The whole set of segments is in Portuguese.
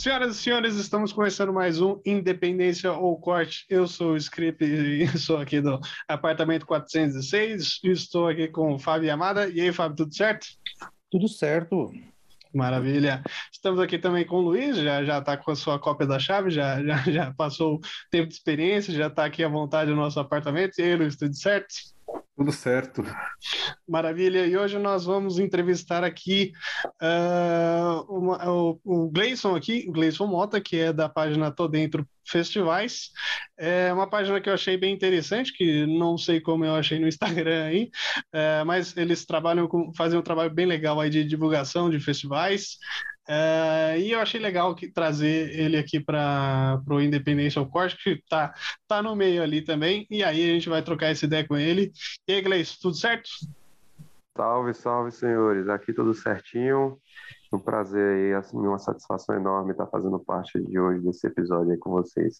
Senhoras e senhores, estamos começando mais um Independência ou Corte. Eu sou o Script e sou aqui do apartamento 406. Estou aqui com o Fábio Amada. E aí, Fábio, tudo certo? Tudo certo. Maravilha. Estamos aqui também com o Luiz, já já está com a sua cópia da chave, já, já, já passou o tempo de experiência, já está aqui à vontade no nosso apartamento. E aí, Luiz, tudo certo? Tudo certo. Maravilha. E hoje nós vamos entrevistar aqui uh, o, o Gleison aqui, o Gleison Mota, que é da página Tô Dentro Festivais. É uma página que eu achei bem interessante, que não sei como eu achei no Instagram aí, é, mas eles trabalham com, fazem um trabalho bem legal aí de divulgação de festivais. É, e eu achei legal que, trazer ele aqui para o Independência Corte, que está tá no meio ali também, e aí a gente vai trocar essa ideia com ele. E aí, Gleice, tudo certo? Salve, salve, senhores. Aqui tudo certinho. Um prazer aí, assim, uma satisfação enorme estar fazendo parte de hoje desse episódio aí com vocês.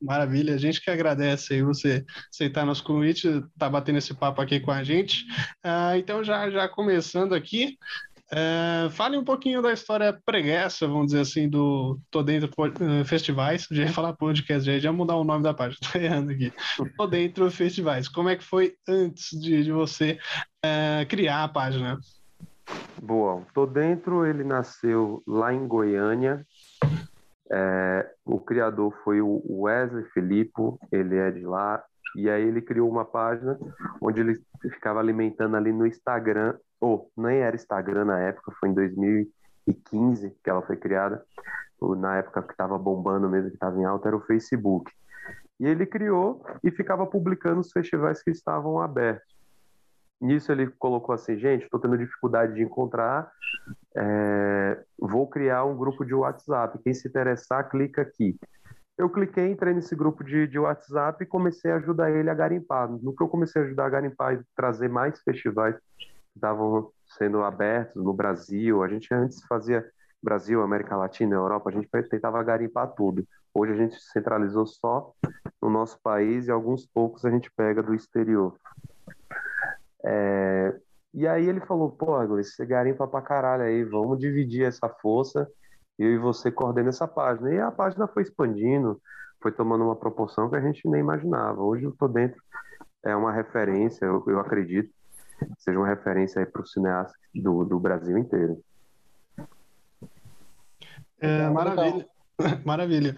Maravilha, a gente que agradece aí você aceitar nosso convite, tá batendo esse papo aqui com a gente. Uh, então, já, já começando aqui, é, fale um pouquinho da história preguiça, vamos dizer assim, do Tô Dentro uh, Festivais. Já ia falar podcast, já ia mudar o nome da página, tô errando aqui. Tô Dentro Festivais. Como é que foi antes de, de você uh, criar a página? Boa, Tô Dentro, ele nasceu lá em Goiânia. É, o criador foi o Wesley Filippo, ele é de lá. E aí ele criou uma página onde ele ficava alimentando ali no Instagram ou nem era Instagram na época, foi em 2015 que ela foi criada. Na época que estava bombando mesmo, que estava em alta, era o Facebook. E ele criou e ficava publicando os festivais que estavam abertos. Nisso ele colocou assim, gente, estou tendo dificuldade de encontrar, é, vou criar um grupo de WhatsApp. Quem se interessar, clica aqui. Eu cliquei, entrei nesse grupo de, de WhatsApp e comecei a ajudar ele a garimpar. No que eu comecei a ajudar a garimpar e trazer mais festivais estavam sendo abertos no Brasil. A gente antes fazia Brasil, América Latina, Europa, a gente tentava garimpar tudo. Hoje a gente centralizou só no nosso país e alguns poucos a gente pega do exterior. É... E aí ele falou, pô, você garimpa pra caralho aí, vamos dividir essa força, eu e você coordena essa página. E a página foi expandindo, foi tomando uma proporção que a gente nem imaginava. Hoje eu tô dentro, é uma referência, eu, eu acredito, seja uma referência para o cineasta do, do Brasil inteiro. É, maravilha, maravilha.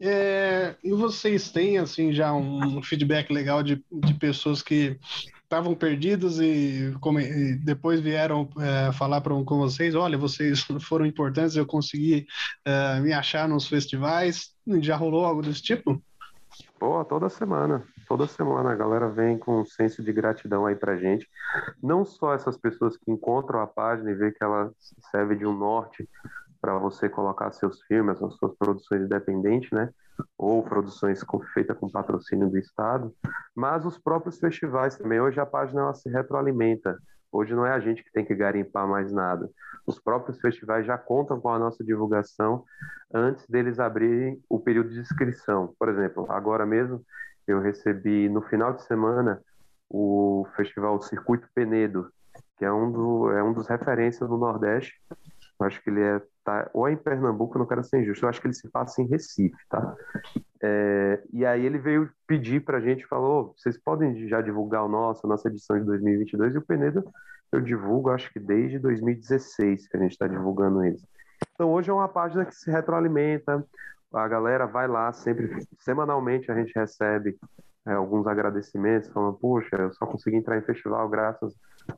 É, e vocês têm assim já um feedback legal de, de pessoas que estavam perdidos e, como, e, depois vieram é, falar pra, com vocês, olha, vocês foram importantes, eu consegui é, me achar nos festivais. Já rolou algo desse tipo? Pô, toda semana. Toda semana a galera vem com um senso de gratidão aí pra gente. Não só essas pessoas que encontram a página e vê que ela serve de um norte para você colocar seus filmes, as suas produções independentes, né? Ou produções feitas com patrocínio do Estado, mas os próprios festivais também. Hoje a página ela se retroalimenta. Hoje não é a gente que tem que garimpar mais nada. Os próprios festivais já contam com a nossa divulgação antes deles abrirem o período de inscrição. Por exemplo, agora mesmo eu recebi no final de semana o festival Circuito Penedo, que é um, do, é um dos referências no Nordeste. Eu acho que ele é tá, ou é em Pernambuco, não quero ser injusto, eu acho que ele se passa em Recife, tá? É, e aí ele veio pedir para a gente, falou, vocês podem já divulgar o nosso, a nossa edição de 2022, e o Penedo eu divulgo, acho que desde 2016 que a gente está divulgando eles. Então hoje é uma página que se retroalimenta, a galera vai lá sempre, semanalmente a gente recebe é, alguns agradecimentos, falando, puxa, eu só consegui entrar em festival graças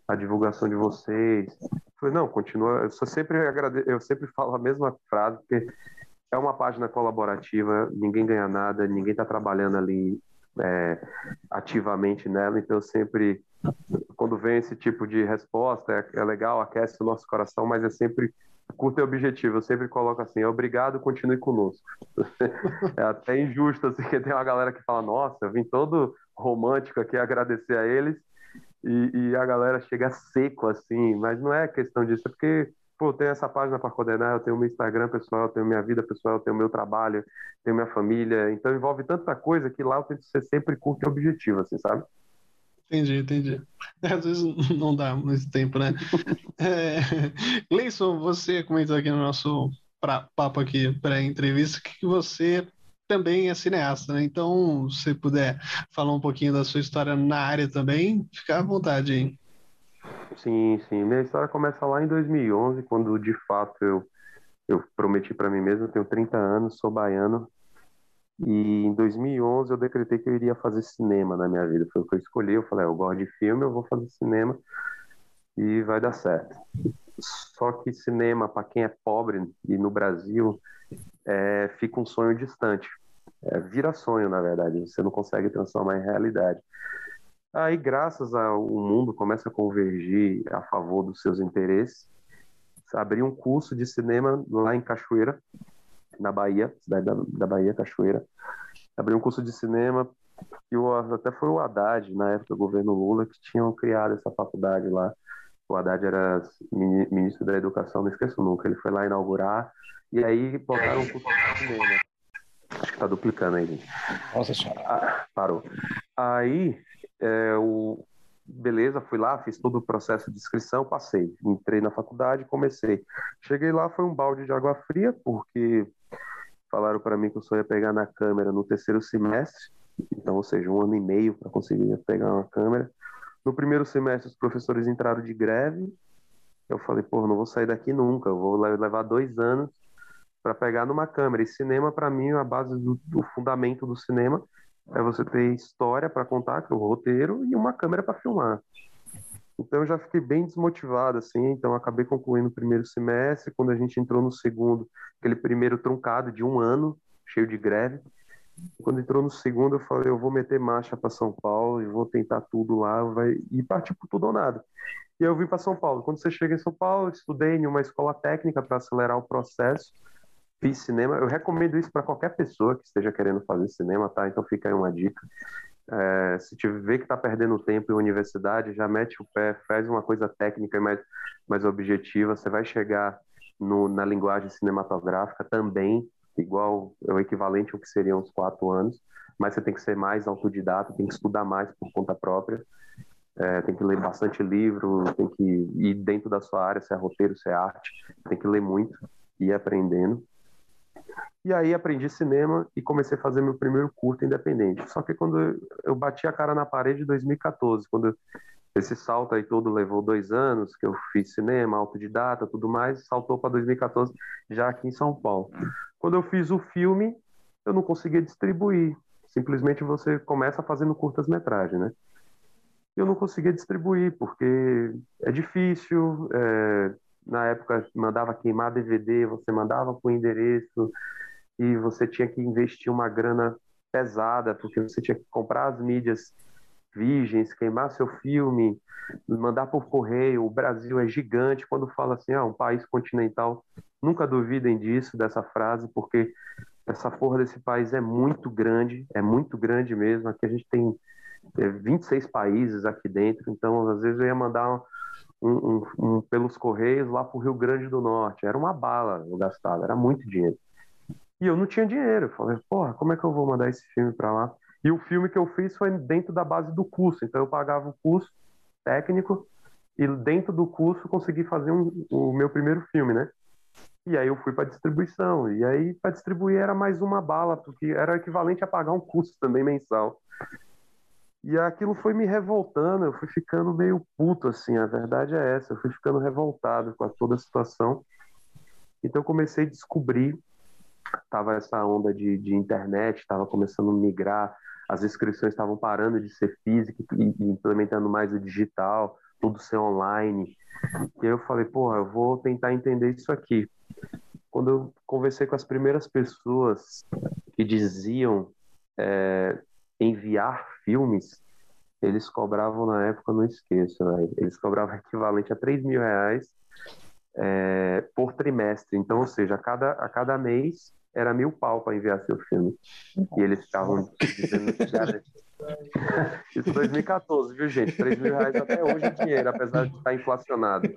à divulgação de vocês. Falei, não, continua, eu sempre agrade... eu sempre falo a mesma frase, porque é uma página colaborativa, ninguém ganha nada, ninguém está trabalhando ali é, ativamente nela, então sempre, quando vem esse tipo de resposta, é, é legal, aquece o nosso coração, mas é sempre com o teu objetivo. Eu sempre coloco assim, obrigado, continue conosco. é até injusto, assim, que tem uma galera que fala, nossa, eu vim todo romântico aqui agradecer a eles, e, e a galera chega seco, assim, mas não é questão disso, é porque, pô, eu tenho essa página para coordenar, eu tenho meu Instagram pessoal, eu tenho minha vida pessoal, eu tenho meu trabalho, tenho minha família, então envolve tanta coisa que lá eu tento ser sempre curto e objetivo, assim, sabe? Entendi, entendi. Às vezes não dá muito tempo, né? é, você comentou aqui no nosso pra, papo aqui, pré-entrevista, que você também é cineasta, né? Então, se puder falar um pouquinho da sua história na área também, fica à vontade aí. Sim, sim. Minha história começa lá em 2011, quando de fato eu, eu prometi para mim mesmo, eu tenho 30 anos, sou baiano, e em 2011 eu decretei que eu iria fazer cinema na minha vida. Foi o que eu escolhi. Eu falei, ah, eu gosto de filme, eu vou fazer cinema e vai dar certo. Só que cinema, para quem é pobre e no Brasil, é, fica um sonho distante. É, vira sonho, na verdade. Você não consegue transformar em realidade. Aí, graças ao mundo começa a convergir a favor dos seus interesses, abri um curso de cinema lá em Cachoeira, na Bahia, cidade da, da Bahia, Cachoeira. Abri um curso de cinema que o, até foi o Haddad, na época do governo Lula, que tinham criado essa faculdade lá. O Haddad era ministro da Educação, não esqueço nunca. Ele foi lá inaugurar e aí botaram um curso de cinema. Acho que tá duplicando aí, gente. Nossa senhora. Ah, parou. Aí, é, o, beleza, fui lá, fiz todo o processo de inscrição, passei. Entrei na faculdade, comecei. Cheguei lá, foi um balde de água fria, porque falaram para mim que eu só ia pegar na câmera no terceiro semestre, então, ou seja, um ano e meio para conseguir pegar uma câmera. No primeiro semestre, os professores entraram de greve. Eu falei, pô, não vou sair daqui nunca, eu vou levar dois anos para pegar numa câmera. E cinema, para mim, a base do, do, fundamento do cinema é você ter história para contar, que é o roteiro, e uma câmera para filmar. Então eu já fiquei bem desmotivado, assim, então acabei concluindo o primeiro semestre, quando a gente entrou no segundo, aquele primeiro truncado de um ano, cheio de greve. Quando entrou no segundo, eu falei, eu vou meter marcha para São Paulo e vou tentar tudo lá, vai e partir por tudo ou nada. E eu vim para São Paulo. Quando você chega em São Paulo, estudei em uma escola técnica para acelerar o processo. Fiz cinema. Eu recomendo isso para qualquer pessoa que esteja querendo fazer cinema, tá? Então fica aí uma dica. É, se tiver que está perdendo tempo em universidade, já mete o pé, faz uma coisa técnica e mais, mais objetiva. Você vai chegar no, na linguagem cinematográfica também, igual é o equivalente ao que seriam os quatro anos, mas você tem que ser mais autodidata, tem que estudar mais por conta própria. É, tem que ler bastante livro, tem que ir dentro da sua área, se é roteiro, se é arte, tem que ler muito e ir aprendendo. E aí aprendi cinema e comecei a fazer meu primeiro curto independente. Só que quando eu bati a cara na parede em 2014, quando esse salto aí todo levou dois anos, que eu fiz cinema, autodidata, tudo mais, saltou para 2014, já aqui em São Paulo. Quando eu fiz o filme, eu não conseguia distribuir. Simplesmente você começa fazendo curtas-metragens, né? Eu não conseguia distribuir, porque é difícil, é, na época mandava queimar DVD, você mandava o endereço e você tinha que investir uma grana pesada, porque você tinha que comprar as mídias virgens, queimar seu filme, mandar por correio. O Brasil é gigante. Quando fala assim, ah, um país continental, nunca duvidem disso, dessa frase, porque essa porra desse país é muito grande, é muito grande mesmo. Aqui a gente tem 26 é, países aqui dentro, então às vezes eu ia mandar um, um, pelos Correios lá para o Rio Grande do Norte. Era uma bala eu gastava, era muito dinheiro. E eu não tinha dinheiro. Eu falei, porra, como é que eu vou mandar esse filme para lá? E o filme que eu fiz foi dentro da base do curso. Então eu pagava o curso técnico e dentro do curso consegui fazer um, o meu primeiro filme, né? E aí eu fui para distribuição. E aí para distribuir era mais uma bala, porque era equivalente a pagar um curso também mensal. E aquilo foi me revoltando, eu fui ficando meio puto, assim, a verdade é essa, eu fui ficando revoltado com toda a situação. Então comecei a descobrir, tava essa onda de, de internet, estava começando a migrar, as inscrições estavam parando de ser física e implementando mais o digital, tudo ser online. E aí eu falei, porra, eu vou tentar entender isso aqui. Quando eu conversei com as primeiras pessoas que diziam é, enviar filmes, eles cobravam na época, não esqueço, né? eles cobravam equivalente a 3 mil reais é, por trimestre. Então, ou seja, a cada, a cada mês era mil pau para enviar seu filme. E eles ficavam dizendo Isso 2014, viu, gente? 3 mil reais até hoje é dinheiro, apesar de estar inflacionado.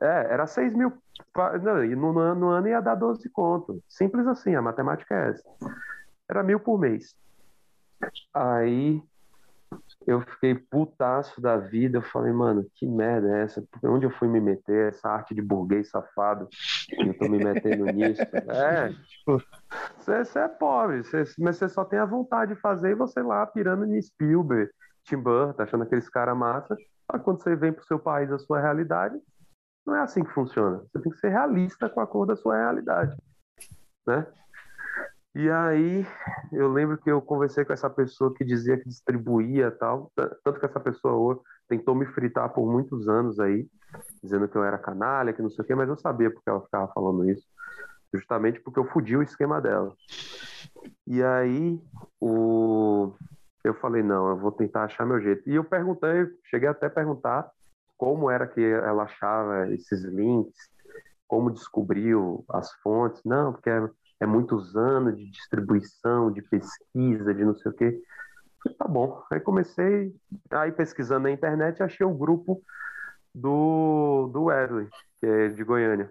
É, era 6 mil. Não, e no, no ano ia dar 12 conto. Simples assim, a matemática é essa. Era mil por mês. Aí eu fiquei putaço da vida. Eu falei, mano, que merda é essa? Onde eu fui me meter? Essa arte de burguês safado. Eu tô me metendo nisso. É, tipo, você é pobre, cê, mas você só tem a vontade de fazer e você lá pirando em Spielberg, Tim Burton, achando aqueles caras massa. Mas quando você vem pro seu país, a sua realidade, não é assim que funciona. Você tem que ser realista com a cor da sua realidade, né? E aí eu lembro que eu conversei com essa pessoa que dizia que distribuía tal, tanto que essa pessoa tentou me fritar por muitos anos aí, dizendo que eu era canalha, que não sei o quê, mas eu sabia porque ela ficava falando isso, justamente porque eu fudi o esquema dela. E aí o eu falei, não, eu vou tentar achar meu jeito. E eu perguntei, cheguei até a perguntar como era que ela achava esses links, como descobriu as fontes. Não, porque é muitos anos de distribuição, de pesquisa, de não sei o quê. Falei, tá bom. Aí comecei, aí pesquisando na internet, achei o grupo do, do Wesley, que é de Goiânia.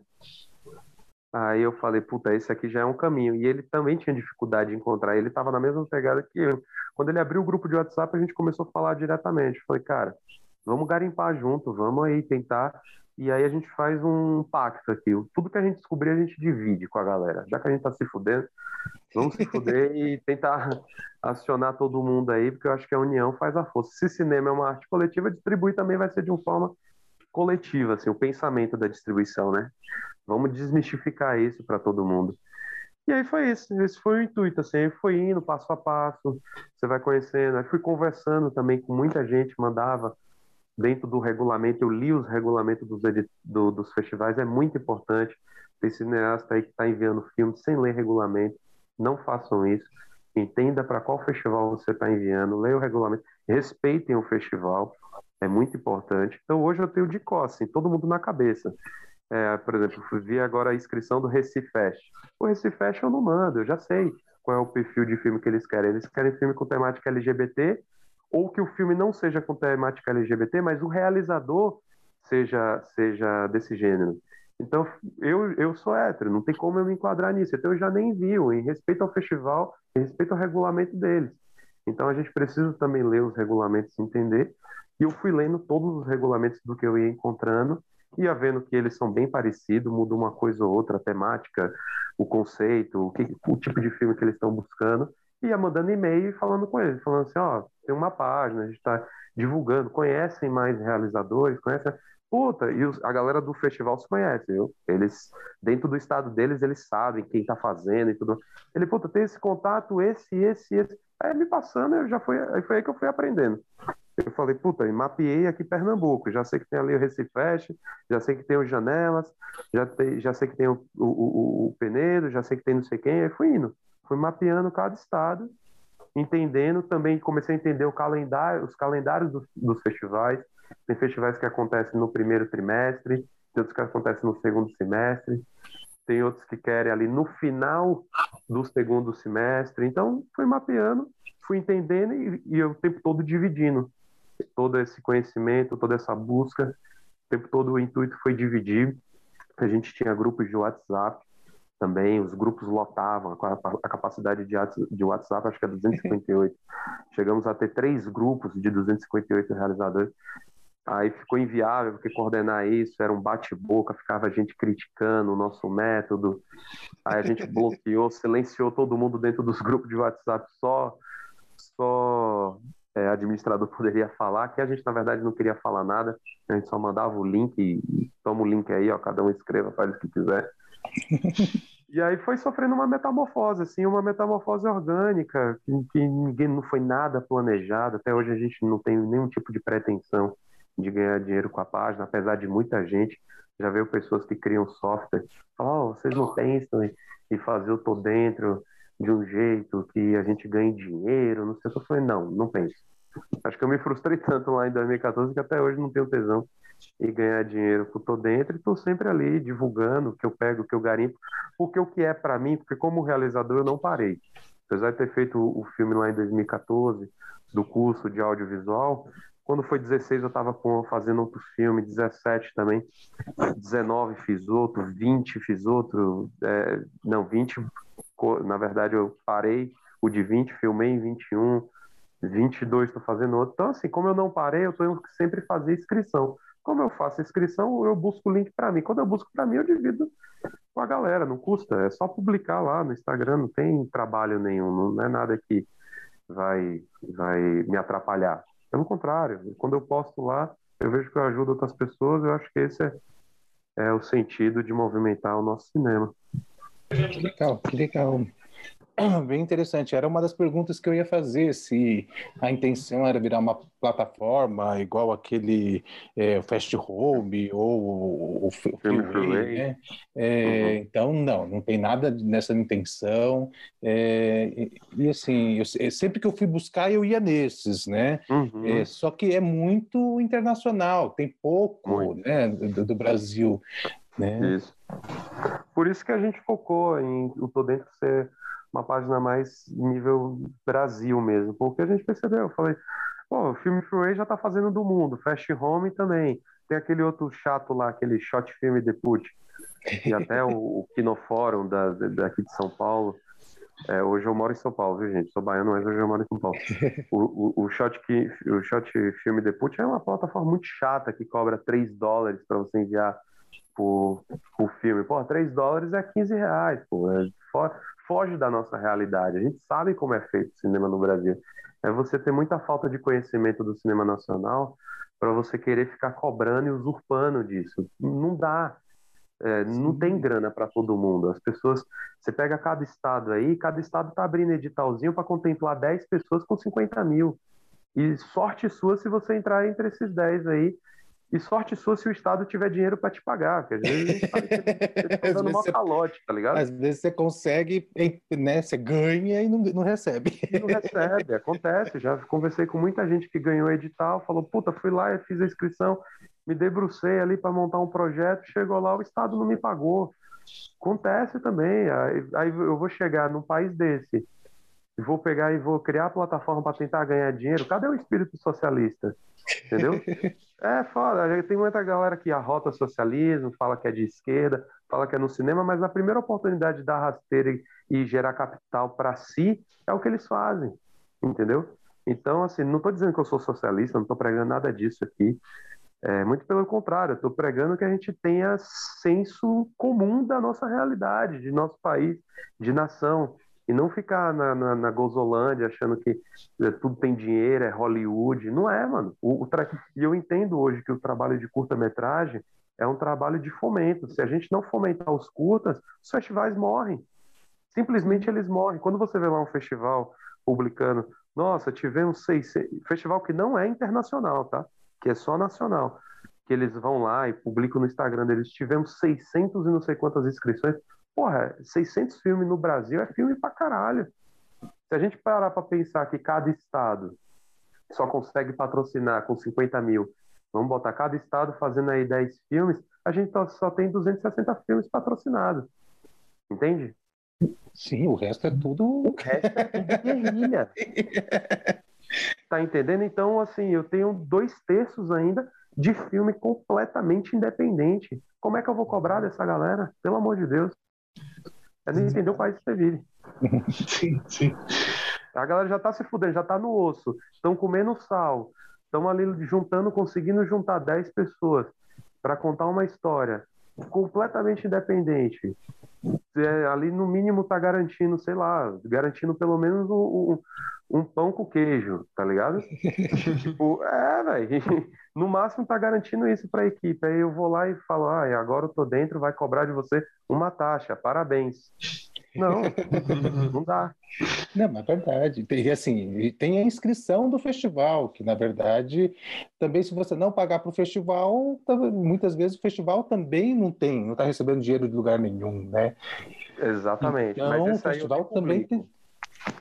Aí eu falei, puta, esse aqui já é um caminho. E ele também tinha dificuldade de encontrar, ele estava na mesma pegada que eu. Quando ele abriu o grupo de WhatsApp, a gente começou a falar diretamente. falei, cara, vamos garimpar junto, vamos aí tentar e aí a gente faz um pacto aqui. Tudo que a gente descobrir, a gente divide com a galera. Já que a gente tá se fudendo, vamos se fuder e tentar acionar todo mundo aí, porque eu acho que a união faz a força. Se cinema é uma arte coletiva, distribuir também vai ser de uma forma coletiva, assim, o pensamento da distribuição, né? Vamos desmistificar isso para todo mundo. E aí foi isso, esse foi o intuito, assim, foi indo passo a passo, você vai conhecendo, aí fui conversando também com muita gente, mandava dentro do regulamento, eu li os regulamentos dos, do, dos festivais, é muito importante. Tem cineasta aí que está enviando filme sem ler regulamento, não façam isso. Entenda para qual festival você está enviando, leia o regulamento, respeitem o festival, é muito importante. Então hoje eu tenho de costas, assim, todo mundo na cabeça. É, por exemplo, vi agora a inscrição do Recifest. O Recifest eu não mando, eu já sei qual é o perfil de filme que eles querem. Eles querem filme com temática LGBT ou que o filme não seja com temática LGBT, mas o realizador seja seja desse gênero. Então, eu, eu sou hétero, não tem como eu me enquadrar nisso. Então, eu já nem vi, em respeito ao festival, em respeito ao regulamento deles. Então, a gente precisa também ler os regulamentos e entender. E eu fui lendo todos os regulamentos do que eu ia encontrando, ia vendo que eles são bem parecidos, muda uma coisa ou outra, a temática, o conceito, o, que, o tipo de filme que eles estão buscando ia mandando e-mail e falando com eles, falando assim, ó, tem uma página, a gente está divulgando, conhecem mais realizadores, conhecem... Puta, e os, a galera do festival se conhece, viu? Eles, dentro do estado deles, eles sabem quem tá fazendo e tudo. Ele, puta, tem esse contato, esse, esse, esse. Aí me passando, eu já fui, aí foi aí que eu fui aprendendo. Eu falei, puta, mapeei aqui Pernambuco, já sei que tem ali o Recifest, já sei que tem o Janelas, já, já sei que tem o, o, o, o Penedo, já sei que tem não sei quem, aí fui indo fui mapeando cada estado, entendendo também, comecei a entender o calendário, os calendários dos, dos festivais. Tem festivais que acontecem no primeiro trimestre, tem outros que acontecem no segundo semestre, tem outros que querem ali no final do segundo semestre. Então, fui mapeando, fui entendendo e, e eu o tempo todo dividindo todo esse conhecimento, toda essa busca. O tempo todo o intuito foi dividir. A gente tinha grupos de WhatsApp também, os grupos lotavam, a, capacidade de WhatsApp acho que é 258. Chegamos a ter três grupos de 258 realizadores. Aí ficou inviável, porque coordenar isso era um bate-boca, ficava a gente criticando o nosso método. Aí a gente bloqueou, silenciou todo mundo dentro dos grupos de WhatsApp, só, só é, administrador poderia falar, que a gente, na verdade, não queria falar nada, a gente só mandava o link e toma o link aí, ó, cada um escreva, faz o que quiser. E aí foi sofrendo uma metamorfose, assim, uma metamorfose orgânica, que, que, ninguém não foi nada planejado. Até hoje a gente não tem nenhum tipo de pretensão de ganhar dinheiro com a página, apesar de muita gente. Já veio pessoas que criam software, falam, oh, vocês não pensam em fazer o tô dentro de um jeito que a gente ganhe dinheiro, não sei o que. Eu falei, não, não penso. Acho que eu me frustrei tanto lá em 2014 que até hoje não tenho tesão e ganhar dinheiro eu tô dentro e tô sempre ali divulgando o que eu pego, o que eu garimpo, porque o que é para mim, porque como realizador eu não parei. Apesar de ter feito o filme lá em 2014, do curso de audiovisual, quando foi 16 eu estava fazendo outro filme, 17 também, 19 fiz outro, 20 fiz outro, é, não, 20, na verdade eu parei o de 20, filmei em 21, 22 estou fazendo outro. Então, assim, como eu não parei, eu tenho que sempre fazer inscrição. Como eu faço inscrição, eu busco o link para mim. Quando eu busco para mim, eu divido com a galera, não custa. É só publicar lá no Instagram, não tem trabalho nenhum, não é nada que vai, vai me atrapalhar. Pelo contrário, quando eu posto lá, eu vejo que eu ajudo outras pessoas, eu acho que esse é, é o sentido de movimentar o nosso cinema. Que legal, que legal. Bem interessante. Era uma das perguntas que eu ia fazer, se a intenção era virar uma plataforma igual aquele é, Fast Home ou o Freeway, né? É, uhum. Então, não, não tem nada nessa intenção. É, e, e, assim, eu, sempre que eu fui buscar, eu ia nesses, né? Uhum. É, só que é muito internacional, tem pouco né, do, do Brasil. Né? Isso. Por isso que a gente focou em o Tô Dentro ser uma página mais nível Brasil mesmo, porque a gente percebeu, eu falei, pô, o filme Freeway já tá fazendo do mundo, Fast Home também, tem aquele outro chato lá, aquele shot filme The Put, e até o, o Kinofórum da, daqui de São Paulo, é, hoje eu moro em São Paulo, viu, gente? Sou baiano, mas hoje eu moro em São Paulo. O, o, o, shot, que, o shot Filme The Put é uma plataforma muito chata que cobra 3 dólares para você enviar por, por filme. Pô, 3 dólares é 15 reais, pô. É, foge da nossa realidade. A gente sabe como é feito o cinema no Brasil. É você ter muita falta de conhecimento do cinema nacional para você querer ficar cobrando e usurpando disso. Não dá. É, não tem grana para todo mundo. As pessoas, você pega cada estado aí, cada estado está abrindo editalzinho para contemplar 10 pessoas com 50 mil. E sorte sua se você entrar entre esses 10 aí e sorte sua se o Estado tiver dinheiro para te pagar, porque às vezes você tá dando uma calote, tá ligado? Às vezes você consegue, né? Você ganha e não, não recebe. E não recebe, acontece. Já conversei com muita gente que ganhou edital, falou, puta, fui lá e fiz a inscrição, me debrucei ali para montar um projeto, chegou lá, o Estado não me pagou. Acontece também. Aí, aí eu vou chegar num país desse, e vou pegar e vou criar a plataforma para tentar ganhar dinheiro. Cadê o espírito socialista? Entendeu? É foda. Tem muita galera que arrota socialismo, fala que é de esquerda, fala que é no cinema, mas na primeira oportunidade de dar rasteira e, gerar capital para si, é o que eles fazem. Entendeu? Então, assim, não estou dizendo que eu sou socialista, não estou pregando nada disso aqui. É, muito pelo contrário, estou pregando que a gente tenha senso comum da nossa realidade, de nosso país, de nação e não ficar na, na, na Gozolândia achando que é, tudo tem dinheiro, é Hollywood. Não é, mano. O, o tra... E eu entendo hoje que o trabalho de curta-metragem é um trabalho de fomento. Se a gente não fomentar os curtas, os festivais morrem. Simplesmente eles morrem. Quando você vê lá um festival publicando, nossa, tivemos seis. Festival que não é internacional, tá? Que é só nacional. Que eles vão lá e publicam no Instagram deles, tivemos 600 e não sei quantas inscrições. Porra, 600 filmes no Brasil é filme pra caralho. Se a gente parar pra pensar que cada estado só consegue patrocinar com 50 mil, vamos botar cada estado fazendo aí 10 filmes, a gente só tem 260 filmes patrocinados. Entende? Sim, o resto é tudo. O resto é tudo guerrilha. tá entendendo? Então, assim, eu tenho dois terços ainda de filme completamente independente. Como é que eu vou cobrar dessa galera? Pelo amor de Deus. É nem entender o país que você vive. Sim, sim. A galera já tá se fudendo, já tá no osso. Estão comendo sal. Estão ali juntando, conseguindo juntar 10 pessoas para contar uma história completamente independente. É, ali no mínimo tá garantindo, sei lá, garantindo pelo menos um, um, um pão com queijo, tá ligado? tipo, é, velho. No máximo tá garantindo isso para a equipe. Aí eu vou lá e falo, ah, agora eu tô dentro, vai cobrar de você uma taxa, parabéns. Não, não dá. Não, mas é verdade. Tem, assim, tem a inscrição do festival, que na verdade, também se você não pagar para o festival, muitas vezes o festival também não tem, não está recebendo dinheiro de lugar nenhum, né? Exatamente. Então, o festival também tem.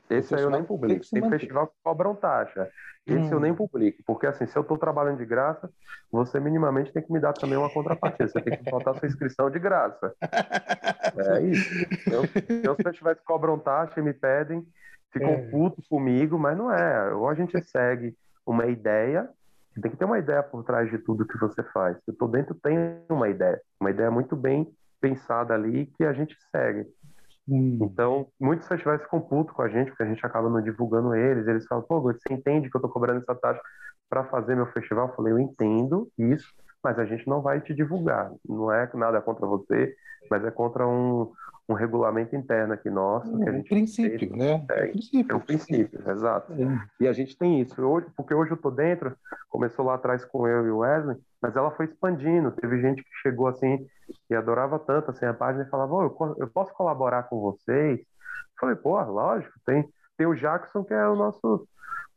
Esse aí eu nem publico. Tem, festival que cobram taxa. Esse hum. eu nem publico, porque assim, se eu estou trabalhando de graça, você minimamente tem que me dar também uma contrapartida. Você tem que botar sua inscrição de graça. É isso. Eu, eu, se festivais cobram taxa e me pedem, ficam é. putos comigo, mas não é. Ou a gente segue uma ideia, tem que ter uma ideia por trás de tudo que você faz. Eu tô dentro, tem uma ideia. Uma ideia muito bem pensada ali que a gente segue. Hum. Então, muitos festivais ficam putos com a gente, porque a gente acaba não divulgando eles. Eles falam, pô, você entende que eu tô cobrando essa taxa para fazer meu festival? Eu falei, eu entendo isso, mas a gente não vai te divulgar. Não é nada contra você, mas é contra um, um regulamento interno aqui nosso. É, que a gente princípio, fez, né? É, princípio. é um princípio, exato. É. E a gente tem isso. Hoje, porque hoje eu tô dentro, começou lá atrás com eu e o Wesley, mas ela foi expandindo. Teve gente que chegou assim e adorava tanto assim, a página e falava, oh, eu, eu posso colaborar com vocês? Eu falei, pô, lógico, tem, tem o Jackson que é o nosso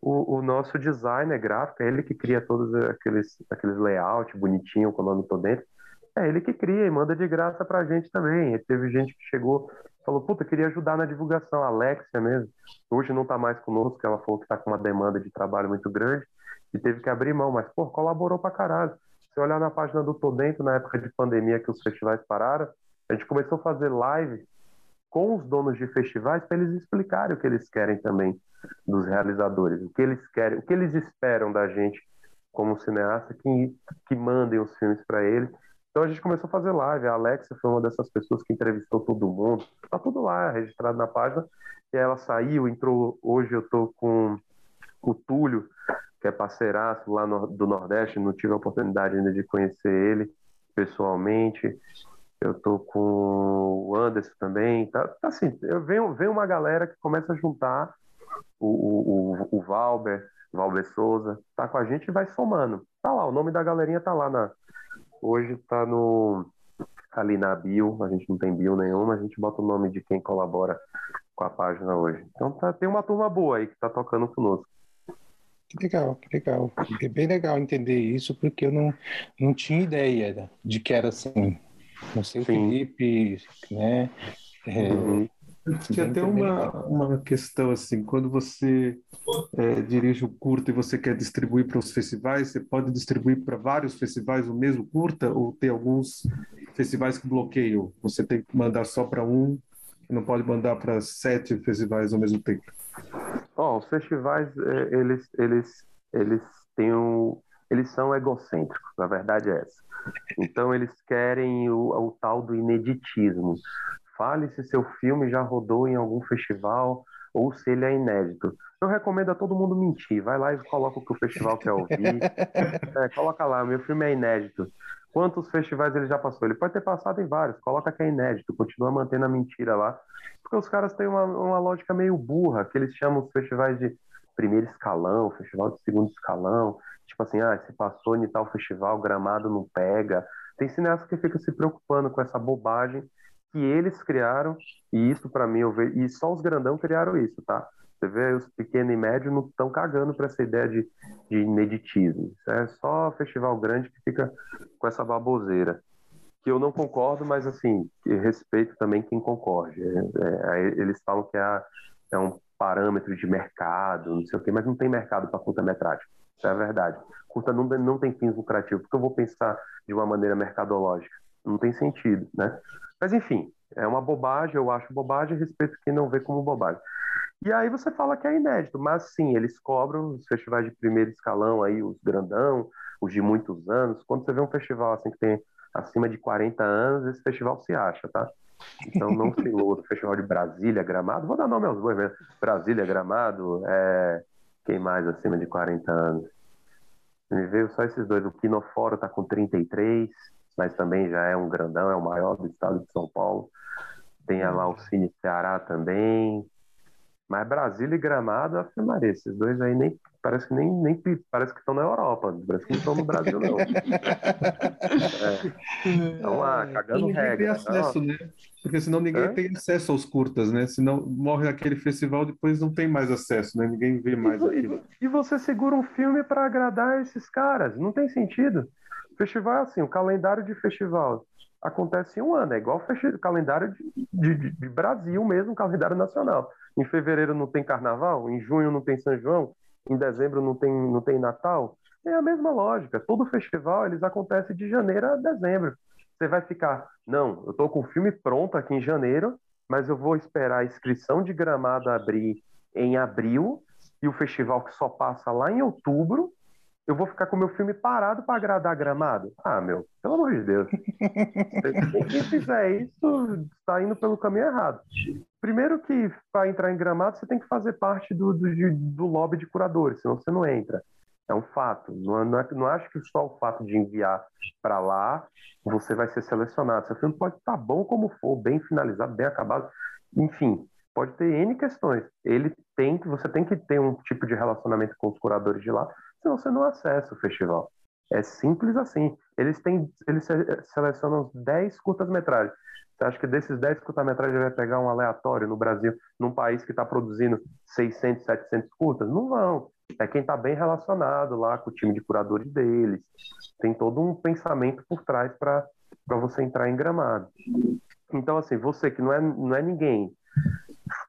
o, o, nosso designer gráfico, é ele que cria todos aqueles, aqueles layouts bonitinho com o nome todo dentro. É ele que cria e manda de graça pra gente também. E teve gente que chegou, falou, puta, queria ajudar na divulgação, a Alexia mesmo. Hoje não tá mais conosco, ela falou que tá com uma demanda de trabalho muito grande e teve que abrir mão, mas, pô, colaborou pra caralho. Se olhar na página do Tô Dentro, na época de pandemia que os festivais pararam, a gente começou a fazer live com os donos de festivais para eles explicarem o que eles querem também dos realizadores, o que eles querem, o que eles esperam da gente como cineasta que, que mandem os filmes para eles então a gente começou a fazer live. A Alexia foi uma dessas pessoas que entrevistou todo mundo. Tá tudo lá, registrado na página. E ela saiu, entrou. Hoje eu tô com o Túlio, que é parceiraço lá no, do Nordeste. Não tive a oportunidade ainda de conhecer ele pessoalmente. Eu tô com o Anderson também. Tá, tá assim, eu venho, venho uma galera que começa a juntar o, o, o, o Valber, Valber Souza, tá com a gente e vai somando. Tá lá, o nome da galerinha tá lá na, Hoje está no ali na bio, a gente não tem bio nenhuma, a gente bota o nome de quem colabora com a página hoje. Então tá, tem uma turma boa aí que está tocando conosco. Que legal, que legal. É bem legal entender isso, porque eu não, não tinha ideia de que era assim. Não sei o Felipe, né? É, uhum. Tinha até uma, uma questão assim, quando você é, dirige o curta e você quer distribuir para os festivais, você pode distribuir para vários festivais o mesmo curta ou tem alguns festivais que bloqueiam? Você tem que mandar só para um e não pode mandar para sete festivais ao mesmo tempo? Oh, os festivais, é, eles, eles, eles têm um, eles são egocêntricos, a verdade é essa. Então eles querem o, o tal do ineditismo. Fale se seu filme já rodou em algum festival ou se ele é inédito. Eu recomendo a todo mundo mentir. Vai lá e coloca o que o festival quer ouvir. É, coloca lá, meu filme é inédito. Quantos festivais ele já passou? Ele pode ter passado em vários. Coloca que é inédito. Continua mantendo a mentira lá. Porque os caras têm uma, uma lógica meio burra, que eles chamam os festivais de primeiro escalão, festival de segundo escalão. Tipo assim, ah, se passou em tal festival, gramado não pega. Tem cineasta que fica se preocupando com essa bobagem que eles criaram, e isso para mim eu vejo, e só os grandão criaram isso, tá? Você vê os pequenos e médios não estão cagando para essa ideia de, de ineditismo. É só festival grande que fica com essa baboseira. Que eu não concordo, mas assim, respeito também quem concorde. É, é, eles falam que é, é, um parâmetro de mercado, não sei o quê, mas não tem mercado para curta-metragem. Isso é a verdade. Curta não, não tem fins lucrativos, porque eu vou pensar de uma maneira mercadológica. Não tem sentido, né? Mas enfim, é uma bobagem, eu acho bobagem, respeito quem não vê como bobagem. E aí você fala que é inédito, mas sim, eles cobram os festivais de primeiro escalão aí, os grandão, os de muitos anos. Quando você vê um festival assim que tem acima de 40 anos, esse festival se acha, tá? Então não se iluda. Festival de Brasília, Gramado, vou dar nome aos dois mesmo. Brasília, Gramado, é... quem mais acima de 40 anos? Me veio só esses dois. O Quinoforo tá com 33, mas também já é um grandão, é o maior do estado de São Paulo. Tem lá o Cine Ceará também. Mas Brasília e Gramado, afirmaria, esses dois aí nem parece que nem, nem parece que estão na Europa, parece que não estão no Brasil, não. é. Estão lá, cagando regra. Tem acesso, né? Porque senão ninguém é? tem acesso aos curtas, né? Senão morre aquele festival, depois não tem mais acesso, né? Ninguém vê mais e, aquilo. E você segura um filme para agradar esses caras, não tem sentido. Festival é assim, o calendário de festival acontece em um ano, é igual o calendário de, de, de Brasil mesmo, calendário nacional. Em fevereiro não tem carnaval, em junho não tem São João, em dezembro não tem, não tem Natal. É a mesma lógica. Todo festival eles acontece de janeiro a dezembro. Você vai ficar, não, eu estou com o filme pronto aqui em janeiro, mas eu vou esperar a inscrição de gramado abrir em abril e o festival que só passa lá em outubro eu vou ficar com meu filme parado para agradar Gramado? Ah, meu, pelo amor de Deus. Quem fizer isso está indo pelo caminho errado. Primeiro que para entrar em Gramado você tem que fazer parte do, do, do lobby de curadores, senão você não entra. É um fato. Não, não, é, não acho que só o fato de enviar para lá você vai ser selecionado. Seu filme pode estar tá bom como for, bem finalizado, bem acabado. Enfim, pode ter N questões. Ele tem que, você tem que ter um tipo de relacionamento com os curadores de lá senão você não acessa o festival. É simples assim. Eles têm, eles selecionam 10 curtas-metragens. Você acha que desses 10 curtas-metragens vai pegar um aleatório no Brasil, num país que está produzindo 600, 700 curtas? Não vão. É quem está bem relacionado lá com o time de curadores deles. Tem todo um pensamento por trás para você entrar em gramado. Então, assim, você que não é, não é ninguém,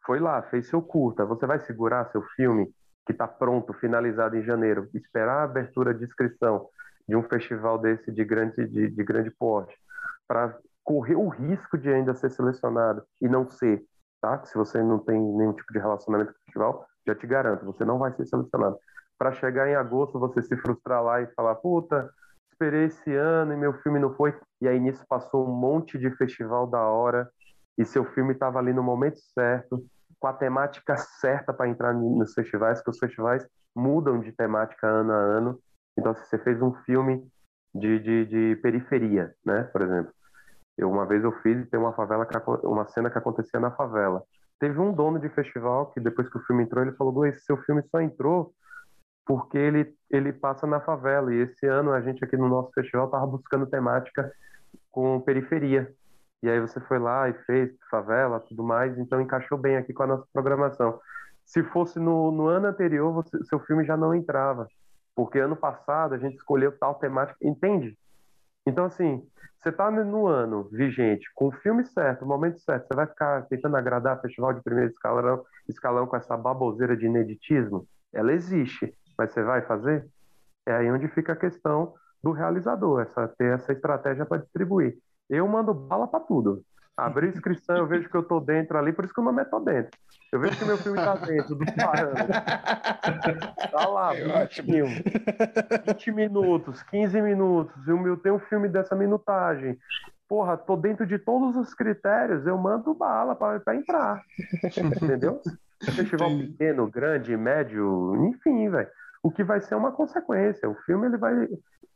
foi lá, fez seu curta, você vai segurar seu filme que está pronto, finalizado em janeiro, esperar a abertura de inscrição de um festival desse de grande, de, de grande porte, para correr o risco de ainda ser selecionado e não ser, tá? Se você não tem nenhum tipo de relacionamento com o festival, já te garanto, você não vai ser selecionado. Para chegar em agosto, você se frustrar lá e falar, puta, esperei esse ano e meu filme não foi, e aí nisso passou um monte de festival da hora e seu filme estava ali no momento certo, com a temática certa para entrar nos festivais, que os festivais mudam de temática ano a ano. Então, se você fez um filme de, de, de periferia, né, por exemplo. Eu, uma vez eu fiz tem uma favela que, uma cena que acontecia na favela. Teve um dono de festival que depois que o filme entrou, ele falou: esse seu filme só entrou porque ele ele passa na favela e esse ano a gente aqui no nosso festival tava buscando temática com periferia. E aí você foi lá e fez favela, tudo mais, então encaixou bem aqui com a nossa programação. Se fosse no, no ano anterior, você, seu filme já não entrava, porque ano passado a gente escolheu tal temática, entende? Então, assim, você está no ano vigente, com o filme certo, o momento certo, você vai ficar tentando agradar festival de primeiro escalão, escalão com essa baboseira de ineditismo? Ela existe, mas você vai fazer? É aí onde fica a questão do realizador, essa, ter essa estratégia para distribuir. Eu mando bala para tudo. Abrir inscrição, eu vejo que eu tô dentro ali, por isso que o nome é Tô Dentro. Eu vejo que meu filme tá dentro do parâmetro. Tá lá, bonitinho. 20 minutos, 15 minutos. Eu, eu tenho um filme dessa minutagem. Porra, tô dentro de todos os critérios, eu mando bala para entrar. Entendeu? Festival pequeno, grande, médio, enfim, velho. O que vai ser uma consequência. O filme ele vai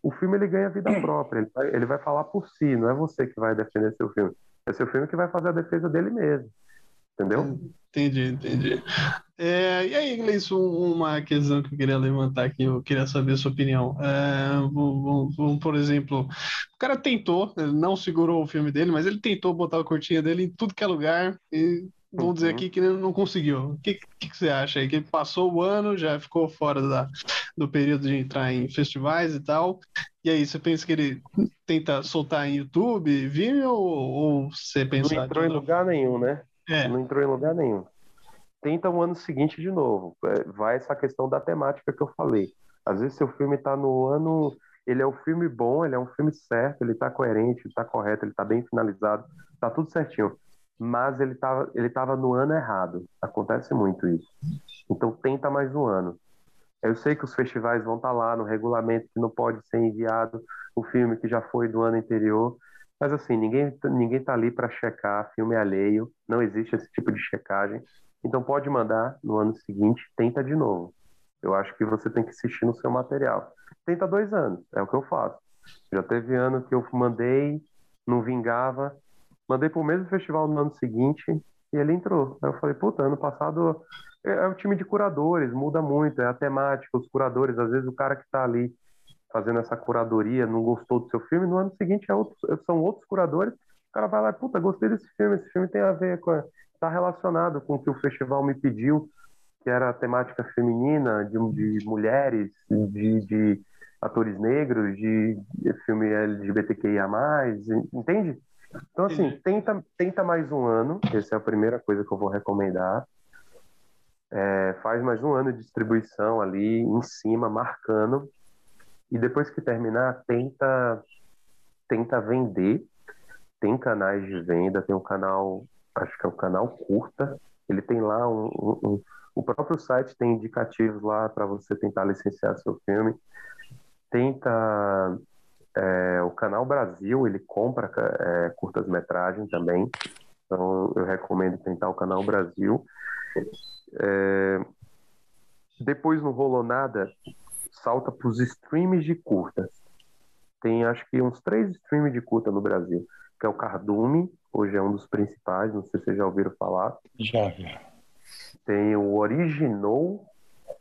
o filme ele ganha vida própria, ele vai, ele vai falar por si, não é você que vai defender seu filme. É seu filme que vai fazer a defesa dele mesmo. Entendeu? Entendi, entendi. É, e aí, Gleison, uma questão que eu queria levantar aqui, eu queria saber a sua opinião. É, vamos, vamos, por exemplo, o cara tentou, não segurou o filme dele, mas ele tentou botar a cortinha dele em tudo que é lugar e vamos dizer uhum. aqui que ele não conseguiu. O que, que, que, você acha aí? Que ele passou o ano, já ficou fora da, do período de entrar em festivais e tal. E aí, você pensa que ele tenta soltar em YouTube, Vimeo, ou, ou você pensa... Não entrou em lugar nenhum, né? É. Não entrou em lugar nenhum. Tenta o ano seguinte de novo. É, vai essa questão da temática que eu falei. Às vezes seu filme está no ano... Ele é um filme bom, ele é um filme certo, ele está coerente, ele está correto, ele está bem finalizado, está tudo certinho mas ele estava ele tava no ano errado. Acontece muito isso. Então tenta mais um ano. Eu sei que os festivais vão estar tá lá no regulamento que não pode ser enviado o filme que já foi do ano anterior, mas assim, ninguém ninguém tá ali para checar filme alheio, não existe esse tipo de checagem. Então pode mandar no ano seguinte, tenta de novo. Eu acho que você tem que insistir no seu material. Tenta dois anos, é o que eu faço. Já teve ano que eu mandei, não vingava, Mandei pro mesmo festival no ano seguinte e ele entrou. Aí eu falei, puta, ano passado é, é o time de curadores, muda muito, é a temática, os curadores, às vezes o cara que está ali fazendo essa curadoria não gostou do seu filme, no ano seguinte é outro, são outros curadores, o cara vai lá, puta, gostei desse filme, esse filme tem a ver com, está relacionado com o que o festival me pediu, que era a temática feminina, de, de mulheres, de, de atores negros, de, de filme LGBTQIA+, entende? Então, assim, tenta, tenta mais um ano, essa é a primeira coisa que eu vou recomendar. É, faz mais um ano de distribuição ali em cima, marcando. E depois que terminar, tenta, tenta vender. Tem canais de venda, tem um canal, acho que é um canal curta. Ele tem lá um, um, um o próprio site tem indicativos lá para você tentar licenciar seu filme. tenta é, o canal Brasil ele compra é, curtas metragens também. Então eu recomendo tentar o canal Brasil. É, depois não rolou nada salta para os streams de curtas tem acho que uns três streams de curta no Brasil que é o Cardume hoje é um dos principais não sei se vocês já ouviram falar. Já já tem o Original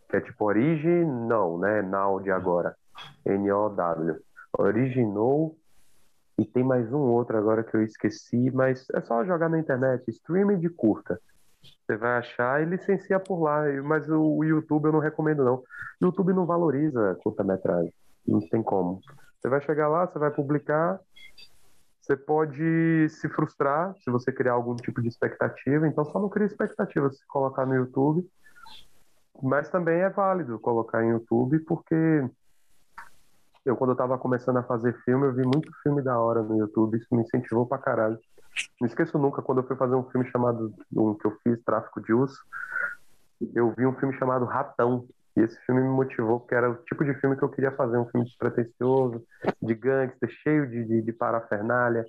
que é tipo Original né? Now de agora. N-O-W. Originou e tem mais um outro agora que eu esqueci, mas é só jogar na internet, streaming de curta. Você vai achar e licencia por lá, mas o YouTube eu não recomendo não. O YouTube não valoriza curta-metragem, não tem como. Você vai chegar lá, você vai publicar, você pode se frustrar se você criar algum tipo de expectativa, então só não cria expectativa se colocar no YouTube. Mas também é válido colocar em YouTube porque eu, quando eu tava começando a fazer filme, eu vi muito filme da hora no YouTube, isso me incentivou pra caralho. Não esqueço nunca, quando eu fui fazer um filme chamado, um que eu fiz, Tráfico de Urso, eu vi um filme chamado Ratão, e esse filme me motivou, porque era o tipo de filme que eu queria fazer, um filme despretensioso, de gangster, cheio de, de, de parafernália,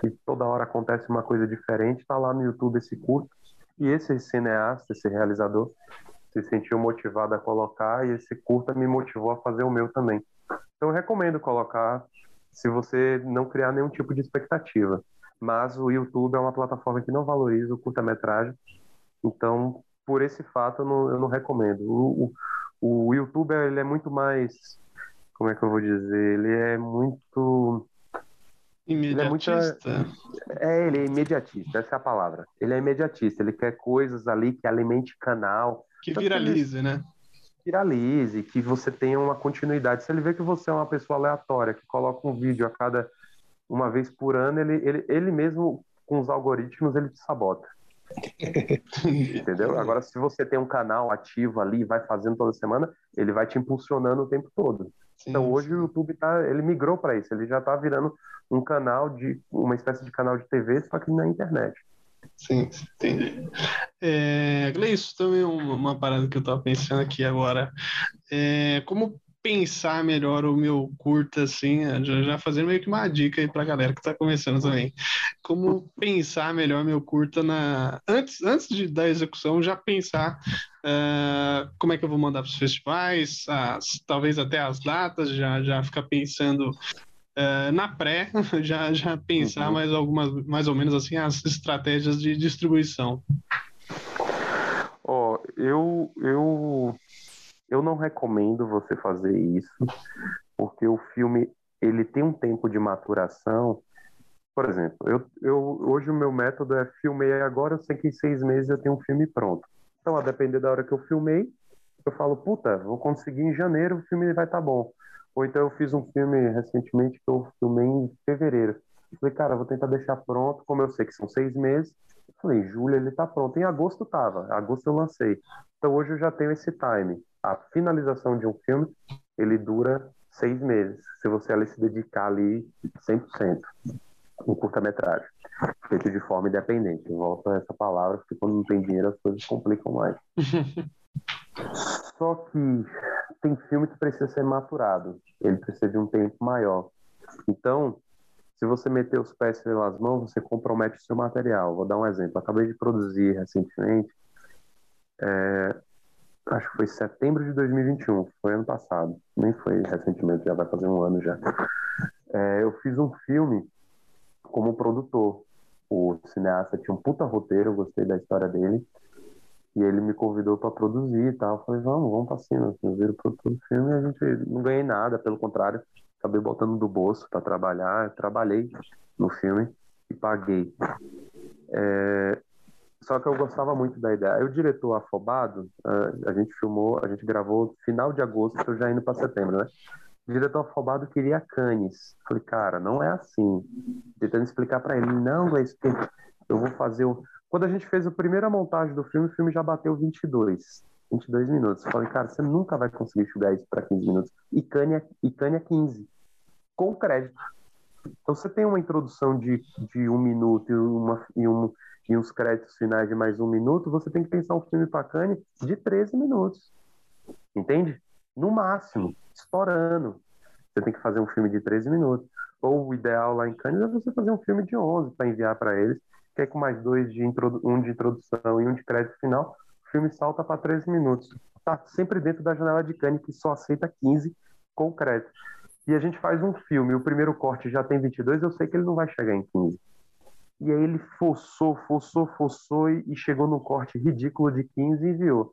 que toda hora acontece uma coisa diferente, tá lá no YouTube esse curto, e esse cineasta, esse realizador, se sentiu motivado a colocar, e esse curta me motivou a fazer o meu também. Então, eu recomendo colocar se você não criar nenhum tipo de expectativa. Mas o YouTube é uma plataforma que não valoriza o curta-metragem, então, por esse fato, eu não, eu não recomendo. O, o, o YouTube ele é muito mais. Como é que eu vou dizer? Ele é muito. Imediatista. Ele é, muita... é, ele é imediatista, essa é a palavra. Ele é imediatista, ele quer coisas ali que alimente canal. Que viralize, né? Viralize, que você tenha uma continuidade. Se ele vê que você é uma pessoa aleatória, que coloca um vídeo a cada uma vez por ano, ele, ele, ele mesmo, com os algoritmos, ele te sabota. Entendeu? Agora, se você tem um canal ativo ali e vai fazendo toda semana, ele vai te impulsionando o tempo todo. Sim, então, hoje sim. o YouTube tá, ele migrou para isso, ele já está virando um canal de uma espécie de canal de TV, só que na internet. Sim, entendi. É, Gleison, também uma, uma parada que eu estava pensando aqui agora. É, como pensar melhor o meu curta, assim, é, já, já fazendo meio que uma dica aí pra galera que está começando também. Como pensar melhor meu curta na. Antes, antes de, da execução, já pensar uh, como é que eu vou mandar para os festivais, as, talvez até as datas, já, já ficar pensando uh, na pré já, já pensar uhum. mais algumas, mais ou menos assim, as estratégias de distribuição. Ó, oh, eu, eu, eu não recomendo você fazer isso, porque o filme ele tem um tempo de maturação. Por exemplo, eu, eu, hoje o meu método é filmei agora, eu sei que em seis meses eu tenho um filme pronto. Então, a depender da hora que eu filmei, eu falo, puta, vou conseguir em janeiro, o filme vai estar tá bom. Ou então eu fiz um filme recentemente que eu filmei em fevereiro. falei, cara, vou tentar deixar pronto, como eu sei que são seis meses. falei, em julho ele tá pronto. Em agosto tava, em agosto eu lancei. Então hoje eu já tenho esse time. A finalização de um filme, ele dura seis meses, se você ali se dedicar ali 100%. Um curta-metragem, feito de forma independente. Volto a essa palavra, porque quando não tem dinheiro as coisas complicam mais. Só que tem filme que precisa ser maturado, ele precisa de um tempo maior. Então, se você meter os pés pelas mãos, você compromete o seu material. Vou dar um exemplo. Acabei de produzir recentemente, é, acho que foi setembro de 2021, foi ano passado, nem foi recentemente, já vai fazer um ano já. É, eu fiz um filme como produtor. O cineasta tinha um puta roteiro, eu gostei da história dele. E ele me convidou para produzir e tal. Eu falei, vamos, vamos pra cima. Eu viro produtor do filme e a gente não ganhei nada, pelo contrário, acabei botando do bolso para trabalhar. Trabalhei no filme e paguei. É... Só que eu gostava muito da ideia. Aí o diretor afobado, a gente filmou, a gente gravou final de agosto, já indo para setembro, né? O diretor afobado queria Cannes. Falei, cara, não é assim. Tentando explicar para ele, não, é isso que eu vou fazer o quando a gente fez a primeira montagem do filme, o filme já bateu 22, 22 minutos. Eu falei, cara, você nunca vai conseguir enxugar isso para 15 minutos. E Kanye, e Kanye é 15, com crédito. Então você tem uma introdução de, de um minuto e, uma, e, um, e uns créditos finais de mais um minuto, você tem que pensar um filme para Kanye de 13 minutos. Entende? No máximo, estourando. você tem que fazer um filme de 13 minutos. Ou o ideal lá em Cannes é você fazer um filme de 11 para enviar para eles, que é com mais dois de um de introdução e um de crédito final, o filme salta para 13 minutos. Tá sempre dentro da janela de Cannes, que só aceita 15 com crédito. E a gente faz um filme, o primeiro corte já tem 22, eu sei que ele não vai chegar em 15. E aí ele forçou, forçou, forçou e, e chegou no corte ridículo de 15 e enviou.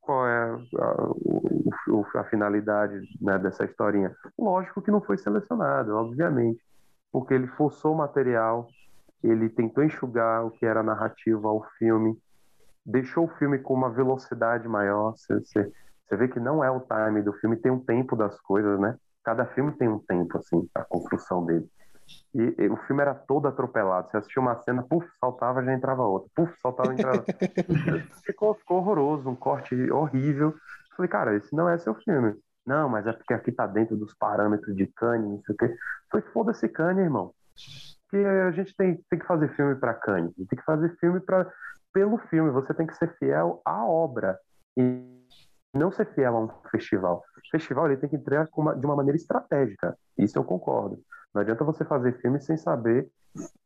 Qual é a, a, a finalidade né, dessa historinha? Lógico que não foi selecionado, obviamente, porque ele forçou o material, ele tentou enxugar o que era narrativa ao filme, deixou o filme com uma velocidade maior. Você, você, vê que não é o time do filme, tem um tempo das coisas, né? Cada filme tem um tempo, assim, a construção dele. E, e, o filme era todo atropelado. Você assistia uma cena, puf, saltava, já entrava outra. Puf, saltava, entrava. ficou, ficou horroroso, um corte horrível. Falei, cara, esse não é seu filme. Não, mas é porque aqui tá dentro dos parâmetros de Cannes, não sei o quê. Falei, foda-se Cannes, irmão. A gente tem, tem que fazer filme para Cannes. Tem que fazer filme para pelo filme. Você tem que ser fiel à obra. E não ser fiel a um festival. O festival ele tem que entregar de uma maneira estratégica. Isso eu concordo. Não adianta você fazer filme sem saber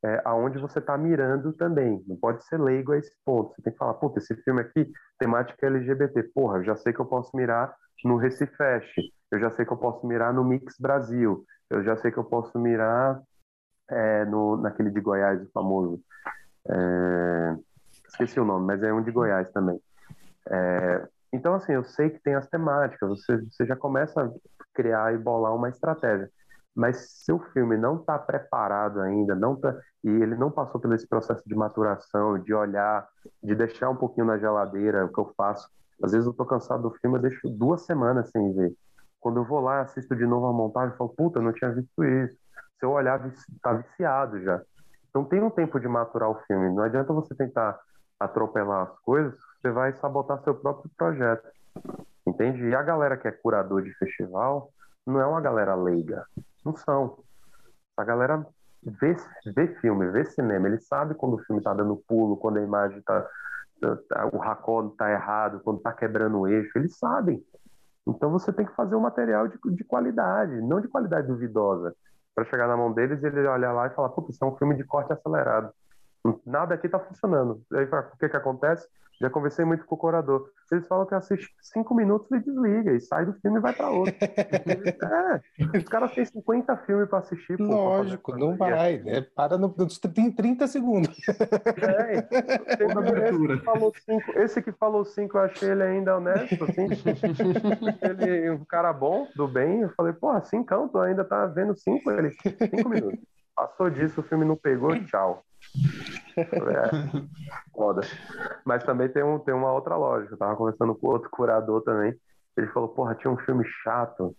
é, aonde você está mirando também. Não pode ser leigo a esse ponto. Você tem que falar, puta, esse filme aqui, temática LGBT. Porra, eu já sei que eu posso mirar no Recifest. Eu já sei que eu posso mirar no Mix Brasil. Eu já sei que eu posso mirar é, no, naquele de Goiás, o famoso. É, esqueci o nome, mas é um de Goiás também. É, então, assim, eu sei que tem as temáticas. Você, você já começa a criar e bolar uma estratégia mas se o filme não está preparado ainda, não tá, e ele não passou pelo esse processo de maturação, de olhar, de deixar um pouquinho na geladeira, o que eu faço. Às vezes eu estou cansado do filme, eu deixo duas semanas sem ver. Quando eu vou lá, assisto de novo a montagem, eu falo, puta, eu não tinha visto isso. Se eu olhar, tá viciado já. Então tem um tempo de maturar o filme. Não adianta você tentar atropelar as coisas, você vai sabotar seu próprio projeto. Entende? E a galera que é curador de festival não é uma galera leiga. Não são. A galera vê, vê filme, vê cinema, ele sabe quando o filme está dando pulo, quando a imagem está. Tá, o raccord está errado, quando está quebrando o eixo, eles sabem. Então você tem que fazer um material de, de qualidade, não de qualidade duvidosa. Para chegar na mão deles, ele olhar lá e falar: Putz, isso é um filme de corte acelerado. Nada aqui está funcionando. Aí o que, que acontece? Já conversei muito com o curador. Eles falam que assiste cinco minutos e desliga, e sai do filme e vai para outro. é, os caras têm 50 filmes para assistir. Pô, Lógico, não vai. Né? Para no, tem 30 segundos. É, tem esse, que falou cinco, esse que falou cinco, eu achei ele ainda honesto, assim. ele um cara bom, do bem. Eu falei, porra, cinco, tu ainda tá vendo cinco? Ele, cinco minutos. Passou disso, o filme não pegou, tchau. É, foda. Mas também tem, um, tem uma outra lógica. Eu tava conversando com outro curador também. Ele falou, porra, tinha um filme chato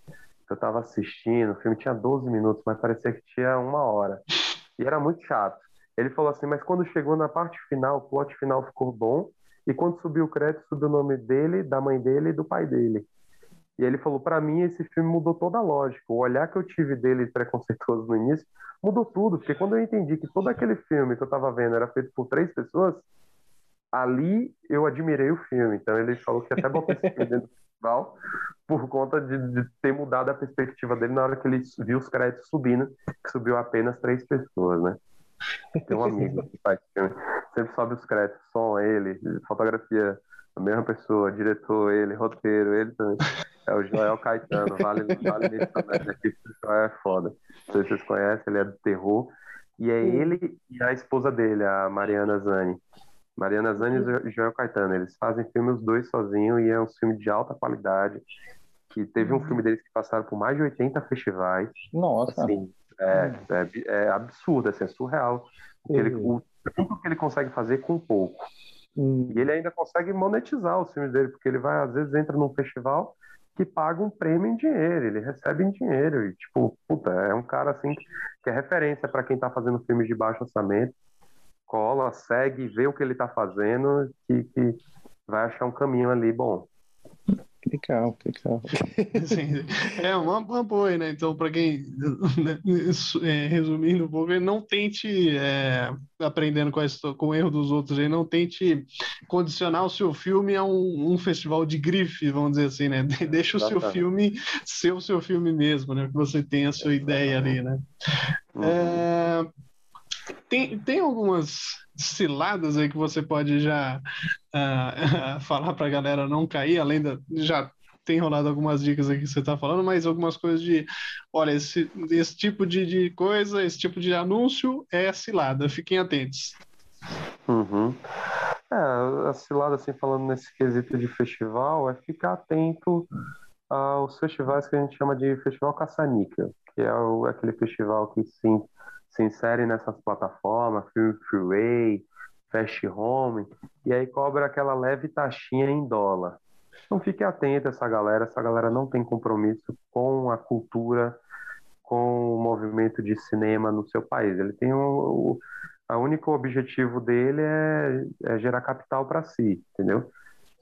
que eu tava assistindo. O filme tinha 12 minutos, mas parecia que tinha uma hora. E era muito chato. Ele falou assim, mas quando chegou na parte final, o plot final ficou bom. E quando subiu o crédito, subiu o nome dele, da mãe dele e do pai dele. E ele falou: para mim, esse filme mudou toda a lógica. O olhar que eu tive dele preconceituoso no início mudou tudo, porque quando eu entendi que todo aquele filme que eu estava vendo era feito por três pessoas, ali eu admirei o filme. Então ele falou que até botou esse filme dentro do festival por conta de, de, ter mudado a perspectiva dele na hora que ele viu os créditos subindo, que subiu apenas três pessoas, né? Tem um amigo que faz filme, sempre sobe os créditos, som, ele, fotografia, a mesma pessoa, diretor, ele, roteiro, ele também. É o Joel Caetano, vale, vale também, né? O Joel é foda. Não sei se vocês conhecem, ele é do terror. E é ele e a esposa dele, a Mariana Zani. Mariana Zani e Joel Caetano, eles fazem filme os dois sozinhos e é um filme de alta qualidade. Que teve um uhum. filme deles que passaram por mais de 80 festivais. Nossa! Assim, é, é, é absurdo, assim, é surreal. Ele, o tanto que ele consegue fazer com pouco. Hum. E ele ainda consegue monetizar os filmes dele, porque ele vai, às vezes, entra num festival que paga um prêmio em dinheiro, ele recebe em dinheiro. E, tipo, puta, é um cara assim que é referência para quem tá fazendo filmes de baixo orçamento. Cola, segue, vê o que ele tá fazendo, que, que vai achar um caminho ali bom. Que legal, que legal. Sim, é uma, uma boa, né? Então, para quem, né, é, resumindo um pouco, não tente, é, aprendendo com, a, com o erro dos outros, aí, não tente condicionar o seu filme a um, um, festival de grife, vamos dizer assim, né? Deixa o seu filme ser o seu filme mesmo, né? Que você tenha a sua ideia ali, né? Uhum. É, tem, tem algumas ciladas aí que você pode já uh, falar para a galera não cair, além da. Já tem rolado algumas dicas aqui que você está falando, mas algumas coisas de. Olha, esse, esse tipo de, de coisa, esse tipo de anúncio é cilada, fiquem atentos. Uhum. É, a cilada, assim, falando nesse quesito de festival, é ficar atento aos festivais que a gente chama de Festival Caçanica, que é o, aquele festival que sim se insere nessas plataformas, Film Freeway, Fast Home, e aí cobra aquela leve taxinha em dólar. Então fique atento a essa galera, essa galera não tem compromisso com a cultura, com o movimento de cinema no seu país. Ele tem o, o a único objetivo dele é, é gerar capital para si, entendeu?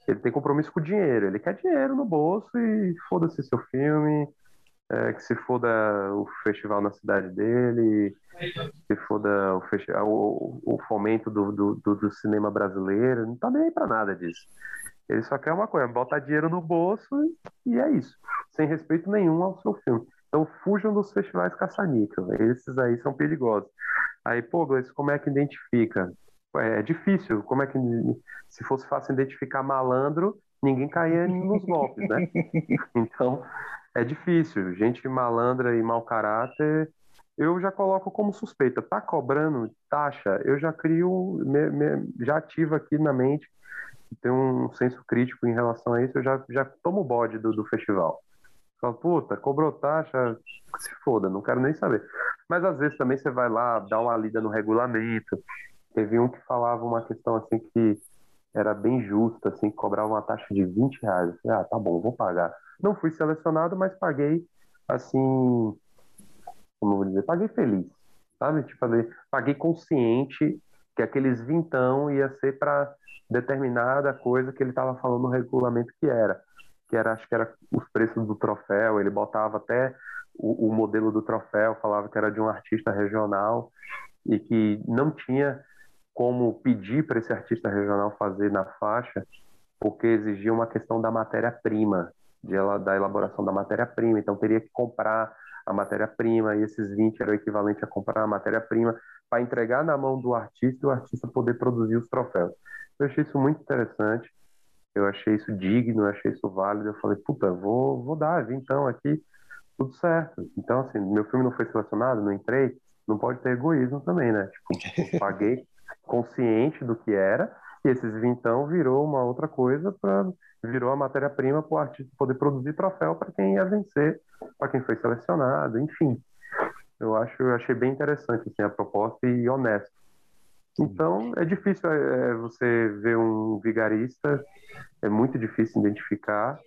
Ele tem compromisso com o dinheiro, ele quer dinheiro no bolso e foda-se seu filme, é, que se foda o festival na cidade dele, se foda o, festival, o, o fomento do, do, do, cinema brasileiro, não tá nem aí pra nada disso. Ele só quer uma coisa, botar dinheiro no bolso e é isso, sem respeito nenhum ao seu filme. Então fujam dos festivais caça-níquel, esses aí são perigosos. Aí, pô, Gleice, como é que identifica? É difícil, como é que se fosse fácil identificar malandro, ninguém caía nos golpes, né? Então, é difícil. Gente malandra e mau caráter, eu já coloco como suspeita. Tá cobrando taxa, eu já crio, me, me, já ativo aqui na mente, tem um senso crítico em relação a isso, eu já, já tomo o bode do, do festival. Falo, puta, cobrou taxa, se foda, não quero nem saber. Mas às vezes também você vai lá, dá uma lida no regulamento. Teve um que falava uma questão assim que era bem justa, assim, cobrava uma taxa de 20 reais. Eu falei, ah, tá bom, vou pagar. Não fui selecionado, mas paguei, assim, como eu vou dizer, paguei feliz, sabe? Tipo, paguei consciente que aqueles vintão ia ser para determinada coisa que ele estava falando no regulamento que era. Que era, acho que era os preços do troféu, ele botava até o, o modelo do troféu, falava que era de um artista regional e que não tinha como pedir para esse artista regional fazer na faixa, porque exigia uma questão da matéria-prima, da elaboração da matéria-prima. Então, teria que comprar a matéria-prima, e esses 20 era o equivalente a comprar a matéria-prima para entregar na mão do artista e o artista poder produzir os troféus. Eu achei isso muito interessante, eu achei isso digno, eu achei isso válido. Eu falei, puta, vou, vou dar, então aqui, tudo certo. Então, assim, meu filme não foi selecionado, não entrei, não pode ter egoísmo também, né? Tipo, paguei consciente do que era, e esses vintão virou uma outra coisa para virou a matéria-prima para o artista poder produzir troféu para quem ia vencer, para quem foi selecionado, enfim. Eu acho, eu achei bem interessante assim, a proposta e honesto. Então é difícil é, é, você ver um vigarista, é muito difícil identificar.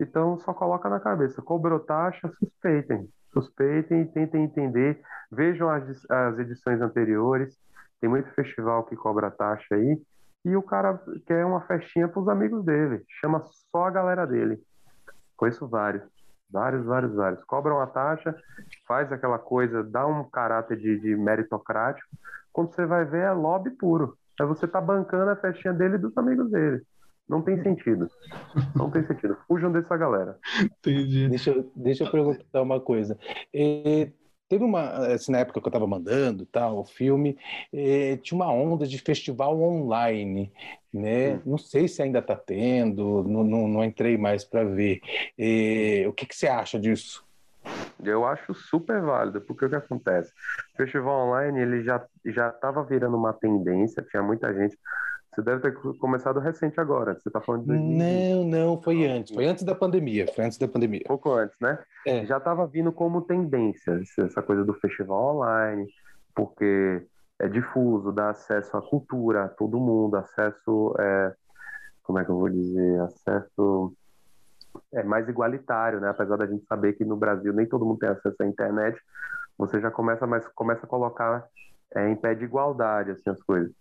Então só coloca na cabeça, cobrou taxa, suspeitem, suspeitem e tentem entender, vejam as, as edições anteriores, tem muito festival que cobra taxa aí, e o cara quer uma festinha para os amigos dele, chama só a galera dele. Conheço vários, vários, vários, vários. Cobra uma taxa, faz aquela coisa, dá um caráter de, de meritocrático. Quando você vai ver, é lobby puro. É você tá bancando a festinha dele e dos amigos dele. Não tem sentido. Não tem sentido. Fujam dessa galera. Entendi. Deixa, deixa eu perguntar uma coisa. E, Teve uma, assim, na época que eu estava mandando tal, o filme, eh, tinha uma onda de festival online, né? Hum. Não sei se ainda está tendo, não, não, não, entrei mais para ver. Eh, o que, que você acha disso? Eu acho super válido, porque o que acontece? O festival online ele já já estava virando uma tendência, tinha muita gente você deve ter começado recente agora. Você está falando de 2020. Não, não, foi antes. Foi antes da pandemia. Foi antes da pandemia. Pouco antes, né? É. Já estava vindo como tendência essa coisa do festival online, porque é difuso, dá acesso à cultura, a todo mundo, acesso, é, como é que eu vou dizer, acesso é mais igualitário, né? Apesar da gente saber que no Brasil nem todo mundo tem acesso à internet, você já começa, mas começa a colocar é, em pé de igualdade assim as coisas.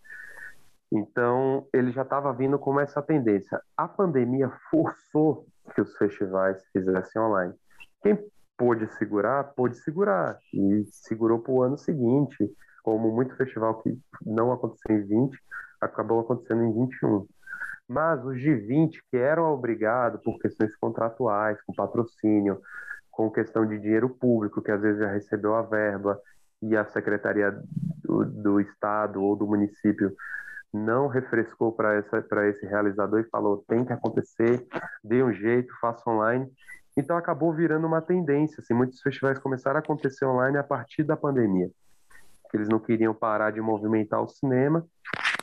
Então, ele já estava vindo com essa tendência. A pandemia forçou que os festivais fizessem online. Quem pôde segurar, pôde segurar. E segurou para o ano seguinte, como muito festival que não aconteceu em 20, acabou acontecendo em 21. Mas os de 20, que eram obrigados por questões contratuais, com patrocínio, com questão de dinheiro público, que às vezes já recebeu a verba e a secretaria do, do estado ou do município não refrescou para esse realizador e falou tem que acontecer, dê um jeito, faça online. Então acabou virando uma tendência. Assim, muitos festivais começaram a acontecer online a partir da pandemia. Eles não queriam parar de movimentar o cinema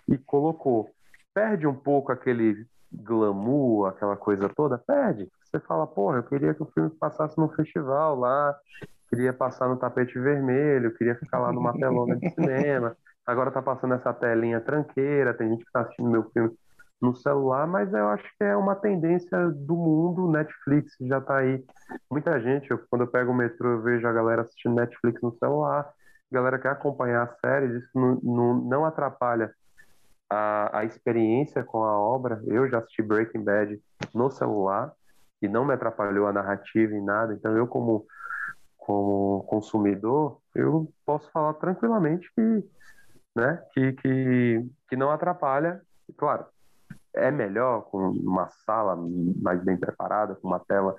e colocou perde um pouco aquele glamour, aquela coisa toda, perde. Você fala, porra, eu queria que o filme passasse no festival lá, queria passar no tapete vermelho, queria ficar lá numa telona de cinema. Agora tá passando essa telinha tranqueira, tem gente que tá assistindo meu filme no celular, mas eu acho que é uma tendência do mundo. Netflix já tá aí. Muita gente, eu, quando eu pego o metrô, eu vejo a galera assistindo Netflix no celular. A galera quer acompanhar as séries, isso não, não, não atrapalha a, a experiência com a obra. Eu já assisti Breaking Bad no celular e não me atrapalhou a narrativa em nada. Então, eu, como, como consumidor, eu posso falar tranquilamente que, né, que, que, que não atrapalha. Claro, é melhor com uma sala mais bem preparada, com uma tela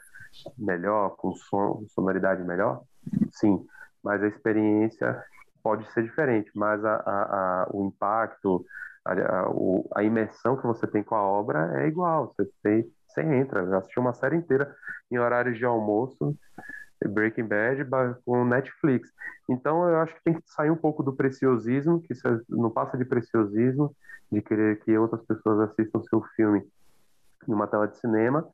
melhor, com som, sonoridade melhor? Sim, mas a experiência pode ser diferente, mas a, a, a o impacto, a, a, imersão que você tem com a obra é igual. Você, tem, você entra. Eu assisti uma série inteira em horários de almoço, Breaking Bad, com Netflix. Então eu acho que tem que sair um pouco do preciosismo, que isso não passa de preciosismo, de querer que outras pessoas assistam seu filme em uma tela de cinema,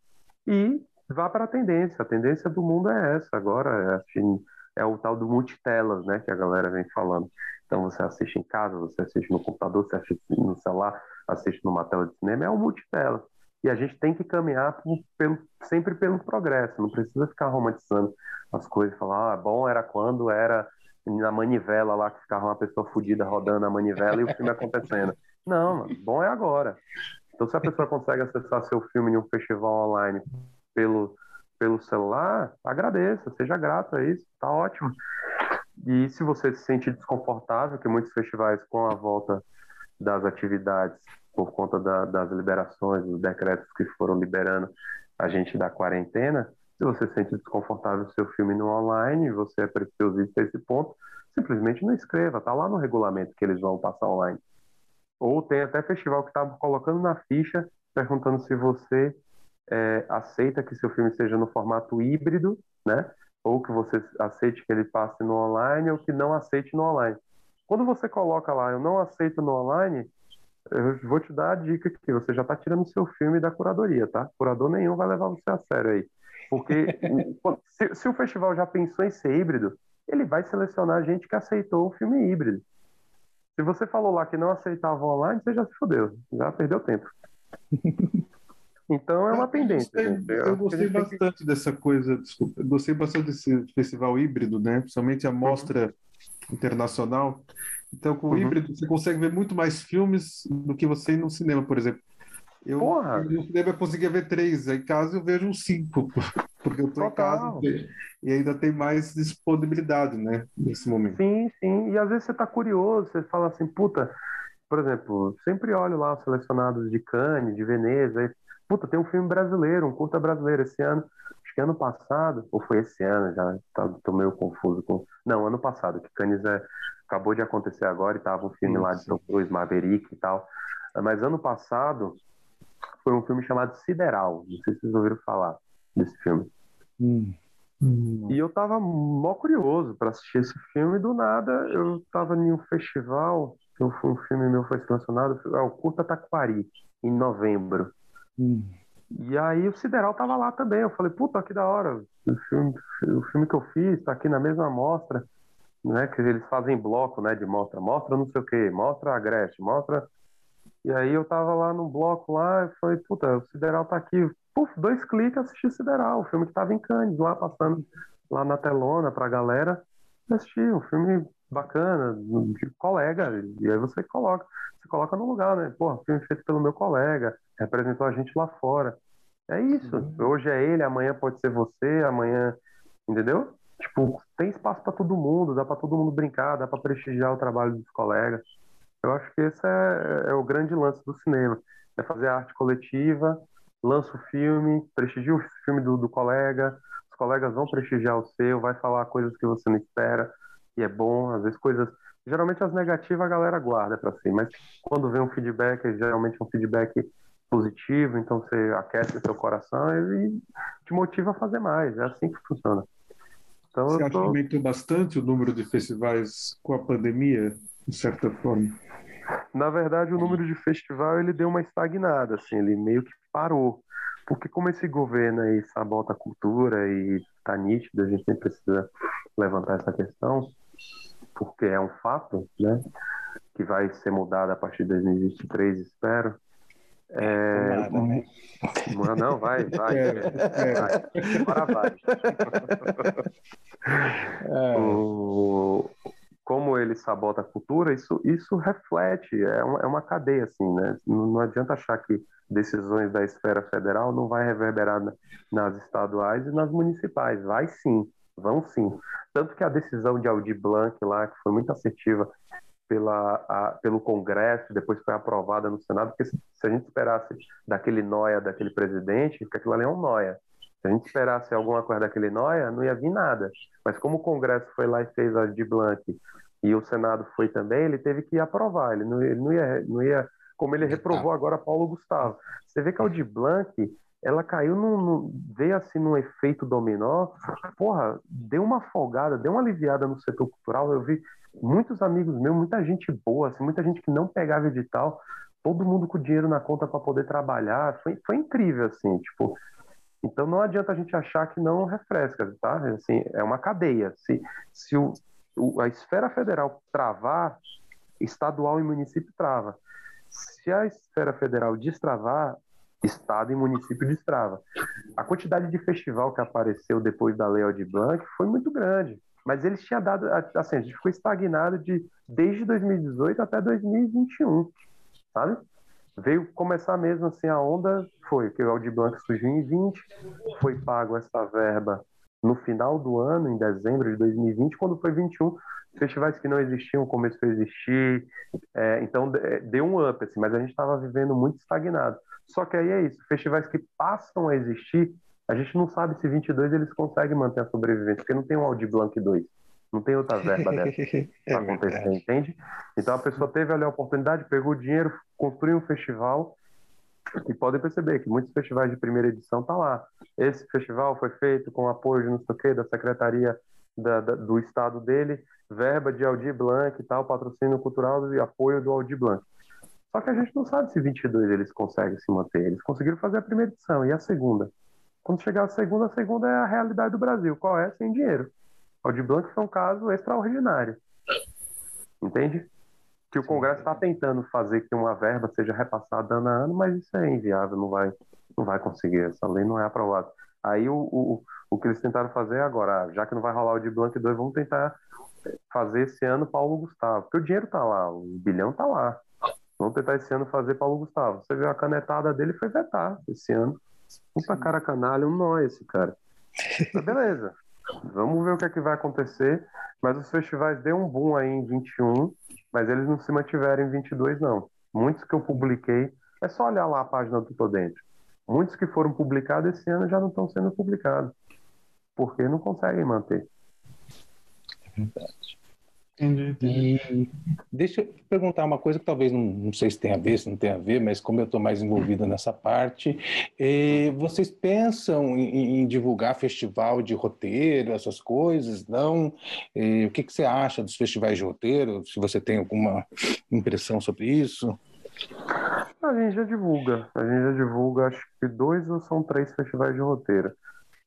e vá para a tendência. A tendência do mundo é essa agora, é, é o tal do multitelas, né, que a galera vem falando. Então você assiste em casa, você assiste no computador, você assiste no celular, assiste numa tela de cinema, é um multitela. E a gente tem que caminhar por, pelo, sempre pelo progresso, não precisa ficar romantizando as coisas, falar, ah, bom era quando era na manivela lá, que ficava uma pessoa fodida rodando a manivela e o filme acontecendo. Não, bom é agora. Então, se a pessoa consegue acessar seu filme em um festival online pelo, pelo celular, agradeça, seja grato a isso, tá ótimo. E se você se sente desconfortável, que muitos festivais, com a volta das atividades, por conta da, das liberações, dos decretos que foram liberando a gente da quarentena, se você se sente desconfortável seu filme no online, você é preciosista a esse ponto, simplesmente não escreva, tá lá no regulamento que eles vão passar online. Ou tem até festival que está colocando na ficha, perguntando se você é, aceita que seu filme seja no formato híbrido, né? ou que você aceite que ele passe no online ou que não aceite no online. Quando você coloca lá, eu não aceito no online, eu vou te dar a dica que você já está tirando seu filme da curadoria, tá? Curador nenhum vai levar você a sério aí. Porque se, se, o festival já pensou em ser híbrido, ele vai selecionar gente que aceitou o filme híbrido. Se você falou lá que não aceitava online, você já se fodeu, já perdeu tempo. Então é uma tendência. Eu gostei, eu gostei bastante que... dessa coisa, desculpa, eu gostei bastante desse festival híbrido, né? Principalmente a mostra uhum. Internacional. Então, com o uhum. híbrido, você consegue ver muito mais filmes do que você no cinema, por exemplo. Eu Porra. no cinema conseguia ver três, aí em casa eu vejo uns cinco, porque eu estou em casa e ainda tem mais disponibilidade, né, nesse momento. Sim, sim, e às vezes você está curioso, você fala assim, puta, por exemplo, sempre olho lá os selecionados de Cannes, de Veneza, aí Puta, tem um filme brasileiro, um curta brasileiro esse ano. Acho que ano passado, ou foi esse ano, já tá, tô meio confuso com. Não, ano passado, que Cannes é, acabou de acontecer agora e tava um filme Isso. lá de Tom Cruise, Maverick e tal. Mas ano passado foi um filme chamado Sideral. Não sei se vocês ouviram falar desse filme. Hum. Hum. E eu tava mó curioso para assistir esse filme. Do nada, eu tava em um festival. Um filme meu foi selecionado. É o Curta Taquari, em novembro. Hum. E aí o Sideral tava lá também. Eu falei, puta, que da hora. O filme, o filme que eu fiz tá aqui na mesma mostra, né? Que eles fazem bloco, né? De mostra, mostra não sei o que, mostra a Gretchen, mostra. E aí eu tava lá no bloco lá, e falei, puta, o Sideral tá aqui. Puf, dois cliques assisti o Sideral, o filme que tava em Cannes, lá passando lá na telona pra galera. Assisti, um filme bacana, de colega, e aí você coloca, você coloca no lugar, né? Pô, filme feito pelo meu colega, representou a gente lá fora. É isso. Uhum. Hoje é ele, amanhã pode ser você, amanhã, entendeu? Tipo, tem espaço para todo mundo, dá para todo mundo brincar, dá para prestigiar o trabalho dos colegas. Eu acho que esse é, é o grande lance do cinema, é fazer arte coletiva, lança o filme, prestigia o filme do, do colega, os colegas vão prestigiar o seu, vai falar coisas que você não espera, e é bom, às vezes coisas. Geralmente as negativas a galera guarda para si, mas quando vem um feedback, geralmente é um feedback positivo, então você aquece seu coração e te motiva a fazer mais. É assim que funciona. Então, você acha tô... que aumentou bastante o número de festivais com a pandemia, de certa forma? Na verdade, o número de festival ele deu uma estagnada, assim, ele meio que parou. Porque como esse governo aí sabota a cultura e tá nítido, a gente nem precisa levantar essa questão, porque é um fato, né? Que vai ser mudado a partir de 2023, espero. É... Né? Não, vai, vai. É, é. vai. Agora vai. É. O... Como ele sabota a cultura, isso, isso reflete, é uma, é uma cadeia, assim, né? Não, não adianta achar que decisões da esfera federal não vai reverberar nas estaduais e nas municipais. Vai sim, vão sim. Tanto que a decisão de Aldir Blanc lá, que foi muito assertiva pela, a, pelo Congresso, depois foi aprovada no Senado, porque se, se, a gente esperasse daquele noia, daquele presidente, porque aquilo ali é um noia. Se a gente esperasse alguma coisa daquele noia, não ia vir nada. Mas como o Congresso foi lá e fez a de Blanc e o Senado foi também, ele teve que aprovar. Ele não, ele não, ia, não ia, como ele reprovou agora Paulo Gustavo. Você vê que a de Blanc ela caiu num, veio assim num efeito dominó, porra, deu uma folgada, deu uma aliviada no setor cultural. Eu vi muitos amigos meus, muita gente boa, assim, muita gente que não pegava edital, todo mundo com dinheiro na conta para poder trabalhar. Foi, foi incrível, assim, tipo. Então não adianta a gente achar que não refresca, tá? Assim, é uma cadeia. Se, se o, o, a esfera federal travar, estadual e município trava. Se a esfera federal destravar, estado e município destrava. A quantidade de festival que apareceu depois da Lei de Blanc foi muito grande, mas eles tinham dado, assim, a gente ficou estagnado de desde 2018 até 2021, sabe? Veio começar mesmo assim a onda, foi que o Aldir Blanc surgiu em 20, foi pago essa verba no final do ano, em dezembro de 2020, quando foi 21, festivais que não existiam começou a existir, é, então deu um up, assim, mas a gente estava vivendo muito estagnado. Só que aí é isso, festivais que passam a existir, a gente não sabe se 22 eles conseguem manter a sobrevivência, porque não tem um Audi Blanc 2, não tem outra verba dessa para é acontecer, entende? Então a pessoa teve ali a oportunidade, pegou o dinheiro, construiu um festival, e podem perceber que muitos festivais de primeira edição tá lá. Esse festival foi feito com apoio de não sei o quê, da secretaria da, da, do estado dele, verba de Aldir Blanc e tal, patrocínio cultural e apoio do Aldir Blanc. Só que a gente não sabe se 22 eles conseguem se manter. Eles conseguiram fazer a primeira edição e a segunda. Quando chegar a segunda, a segunda é a realidade do Brasil. Qual é? Sem dinheiro. O de Blanc foi um caso extraordinário. Entende? Que o Congresso está tentando fazer que uma verba seja repassada ano a ano, mas isso é inviável, não vai, não vai conseguir. Essa lei não é aprovada. Aí o, o, o que eles tentaram fazer agora, já que não vai rolar o de Blanc 2, vamos tentar fazer esse ano Paulo Gustavo. Porque o dinheiro está lá, o bilhão está lá. Vamos tentar esse ano fazer Paulo Gustavo. Você viu a canetada dele foi vetar esse ano. Puta cara canalha, um nó esse cara. Mas beleza. Vamos ver o que é que vai acontecer. Mas os festivais deu um boom aí em 21, mas eles não se mantiveram em 22, não. Muitos que eu publiquei, é só olhar lá a página do Tô Dentro. Muitos que foram publicados esse ano já não estão sendo publicados. Porque não conseguem manter. É verdade. Entendi, entendi. E deixa eu perguntar uma coisa que talvez não, não sei se tem a ver, se não tem a ver, mas como eu estou mais envolvido nessa parte, eh, vocês pensam em, em, divulgar festival de roteiro, essas coisas? Não? Eh, o que, que você acha dos festivais de roteiro? Se você tem alguma impressão sobre isso? A gente já divulga. A gente já divulga, acho que dois ou são três festivais de roteiro.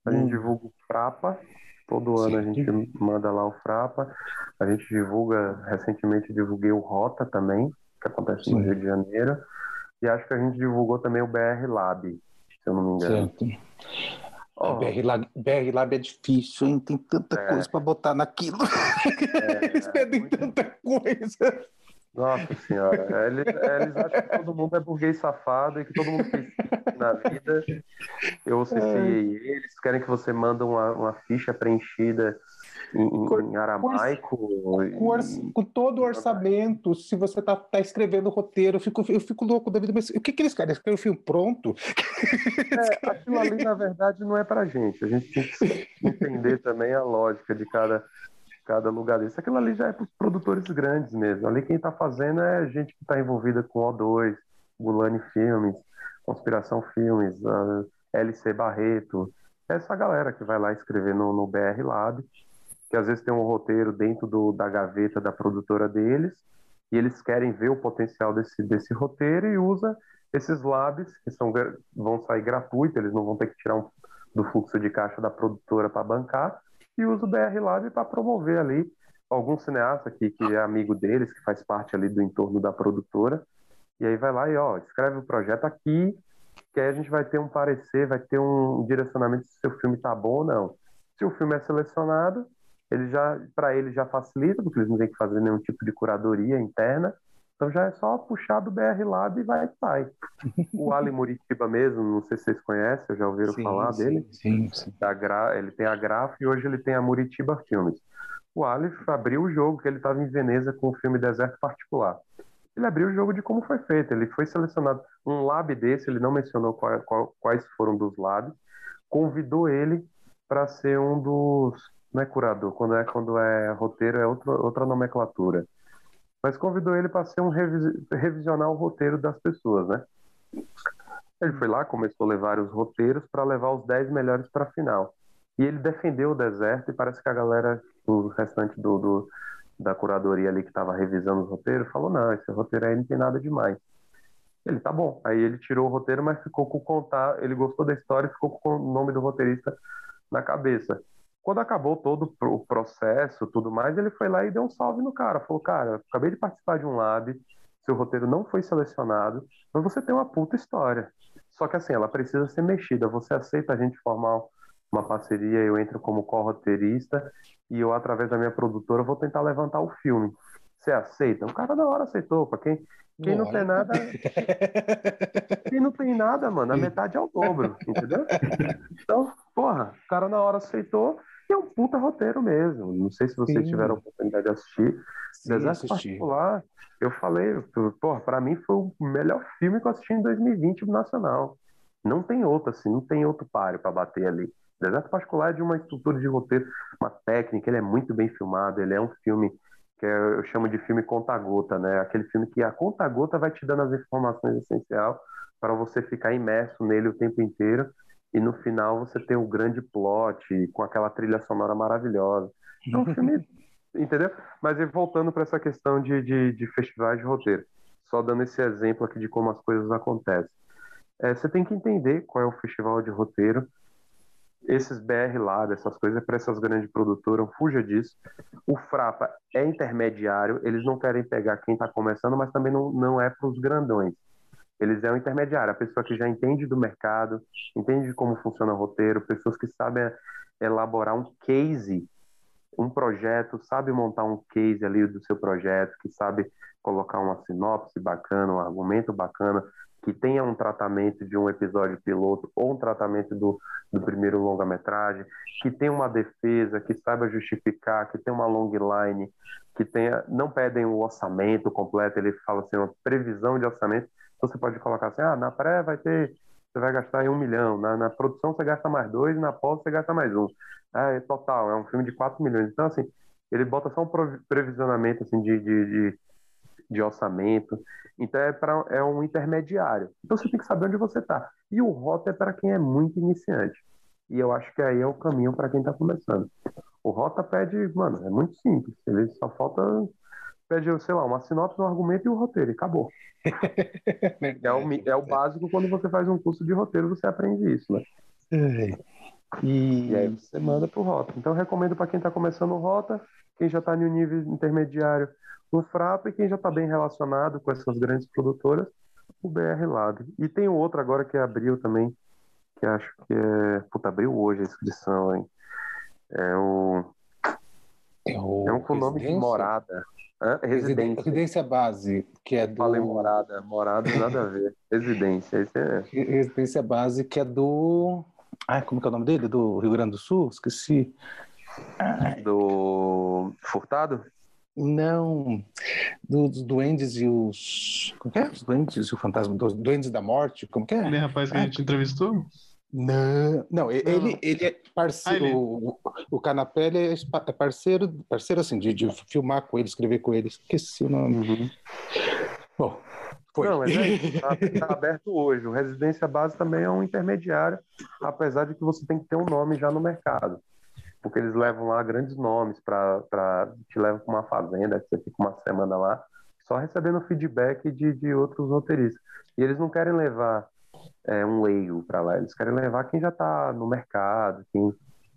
A gente hum. divulga o Frapa, Todo Sim. ano a gente manda lá o Frapa. A gente divulga, recentemente divulguei o Rota também, que acontece Sim. no Rio de Janeiro. E acho que a gente divulgou também o BR Lab, se eu não me engano. Certo. Oh. BR, Lab, BR Lab é difícil, hein? Tem tanta é. coisa para botar naquilo. É, Eles pedem tanta coisa. Nossa senhora, eles, eles, acham que todo mundo é burguês safado e que todo mundo fez na vida. Eu CCI é. eles querem que você mande uma, uma ficha preenchida em, em aramaico. Com, e... com, todo o orçamento, se você tá, tá escrevendo o roteiro, eu fico, eu fico louco da vida, mas o que, que eles querem? Eles querem o filme pronto? É, aquilo ali, na verdade, não é pra gente. A gente tem que entender também a lógica de cada cada lugar desse. Aquilo ali já é para os produtores grandes mesmo. Ali quem está fazendo é gente que está envolvida com O2, Gulani Filmes, Conspiração Filmes, LC Barreto. Essa galera que vai lá escrever no, no BR Lab, que às vezes tem um roteiro dentro do, da gaveta da produtora deles, e eles querem ver o potencial desse, desse roteiro e usa esses labs, que são, vão sair gratuitos, eles não vão ter que tirar um, do fluxo de caixa da produtora para bancar, e usa o BR Lab para promover ali algum cineasta que, que é amigo deles, que faz parte ali do entorno da produtora, e aí vai lá e ó, escreve o projeto aqui, que aí a gente vai ter um parecer, vai ter um direcionamento se o seu filme tá bom ou não. Se o filme é selecionado, ele já para ele já facilita, porque eles não têm que fazer nenhum tipo de curadoria interna. Então já é só puxar do BR Lab e vai vai. O Ali Muritiba mesmo, não sei se vocês conhecem, já ouviram sim, falar sim, dele? Sim, sim. Gra... Ele tem a Graf e hoje ele tem a Muritiba Filmes. O Ali abriu o jogo que ele estava em Veneza com o filme Deserto Particular. Ele abriu o jogo de como foi feito. Ele foi selecionado um lab desse, ele não mencionou qual, qual, quais foram dos labs, convidou ele para ser um dos não é curador, quando é quando é roteiro é outra outra nomenclatura mas convidou ele para ser um revis, revisionar o roteiro das pessoas, né? Ele foi lá, começou a levar os roteiros para levar os 10 melhores para a final. E ele defendeu o deserto e parece que a galera, o restante do, do da curadoria ali que estava revisando os roteiros, falou: não, esse roteiro aí não tem nada demais. Ele tá bom. Aí ele tirou o roteiro, mas ficou com contar. Ele gostou da história e ficou com o nome do roteirista na cabeça. Quando acabou todo o processo, tudo mais, ele foi lá e deu um salve no cara. Falou, cara, acabei de participar de um lab, seu roteiro não foi selecionado, mas você tem uma puta história. Só que assim, ela precisa ser mexida. Você aceita a gente formar uma parceria, eu entro como co-roteirista e eu, através da minha produtora, vou tentar levantar o filme. Você aceita? O cara na hora aceitou. Pra quem, quem não tem nada. quem não tem nada, mano, a metade é o dobro, entendeu? Então, porra, o cara na hora aceitou é um puta roteiro mesmo. Não sei se vocês Sim. tiveram a oportunidade de assistir. Sim, Deserto Particular, eu falei, porra, pra mim foi o melhor filme que eu assisti em 2020 nacional. Não tem outro, assim, não tem outro páreo para bater ali. Deserto Particular é de uma estrutura de roteiro, uma técnica, ele é muito bem filmado, ele é um filme que é, eu chamo de filme conta-gota, né? Aquele filme que a conta-gota vai te dando as informações essenciais para você ficar imerso nele o tempo inteiro e no final você tem o grande plot com aquela trilha sonora maravilhosa. Um filme, entendeu? Mas voltando para essa questão de, de, de, festivais de roteiro, só dando esse exemplo aqui de como as coisas acontecem. É, você tem que entender qual é o festival de roteiro, esses BR lá, essas coisas, é para essas grandes produtoras, fuja disso. O Frapa é intermediário, eles não querem pegar quem está começando, mas também não, não é para os grandões. Eles é um intermediário, a pessoa que já entende do mercado, entende como funciona o roteiro, pessoas que sabem elaborar um case, um projeto, sabe montar um case ali do seu projeto, que sabe colocar uma sinopse bacana, um argumento bacana, que tenha um tratamento de um episódio piloto ou um tratamento do, do primeiro longa-metragem, que tenha uma defesa, que saiba justificar, que tenha uma long line, que tenha, não pedem o orçamento completo, ele fala assim, uma previsão de orçamento, então você pode colocar assim, ah, na pré vai ter, você vai gastar um milhão, na, na produção você gasta mais dois, na pós você gasta mais um. Ah, é total, é um filme de quatro milhões. Então, assim, ele bota só um previsionamento assim, de, de, de de orçamento. Então é, pra, é um intermediário. Então você tem que saber onde você está. E o rota é para quem é muito iniciante. E eu acho que aí é o caminho para quem está começando. O rota pede, mano, é muito simples. Ele só falta pede, sei lá, uma sinopse, um argumento e o um roteiro, e acabou. é, o, é o básico quando você faz um curso de roteiro, você aprende isso, né? E, e aí você manda pro rota. Então eu recomendo para quem está começando o rota, quem já está no nível intermediário, no Frapa e quem já está bem relacionado com essas grandes produtoras, o BR Lab. E tem outro agora que abriu também, que acho que é. Puta, abriu hoje a inscrição, hein? É o. É, o É um com nome de morada. Hã? Residência. Residência. Base, que é do. Falei morada. Morada nada a ver. Residência. Esse é. Residência base, que é do. Ai, como que é o nome dele? Do Rio Grande do Sul? Esqueci. Do Furtado? Não. Dos duendes e os. Como que é? Os duendes e o fantasma. Dos duendes da morte? Como que é? Aquele rapaz que a gente entrevistou? Não, não, ele, ele é parceiro. Ah, ele- O, o Canapé é é parceiro, parceiro assim, de, de filmar com ele, escrever com ele. Esqueci o nome. Bom, foi. Não, mas é isso, tá, tá aberto hoje. O Residência Base também é um intermediário, apesar de que você tem que ter um nome já no mercado. Porque eles levam lá grandes nomes para te levam para uma fazenda, que você fica uma semana lá, só recebendo feedback de, de outros roteiristas. E eles não querem levar é, um leigo para lá, eles querem levar quem já está no mercado, quem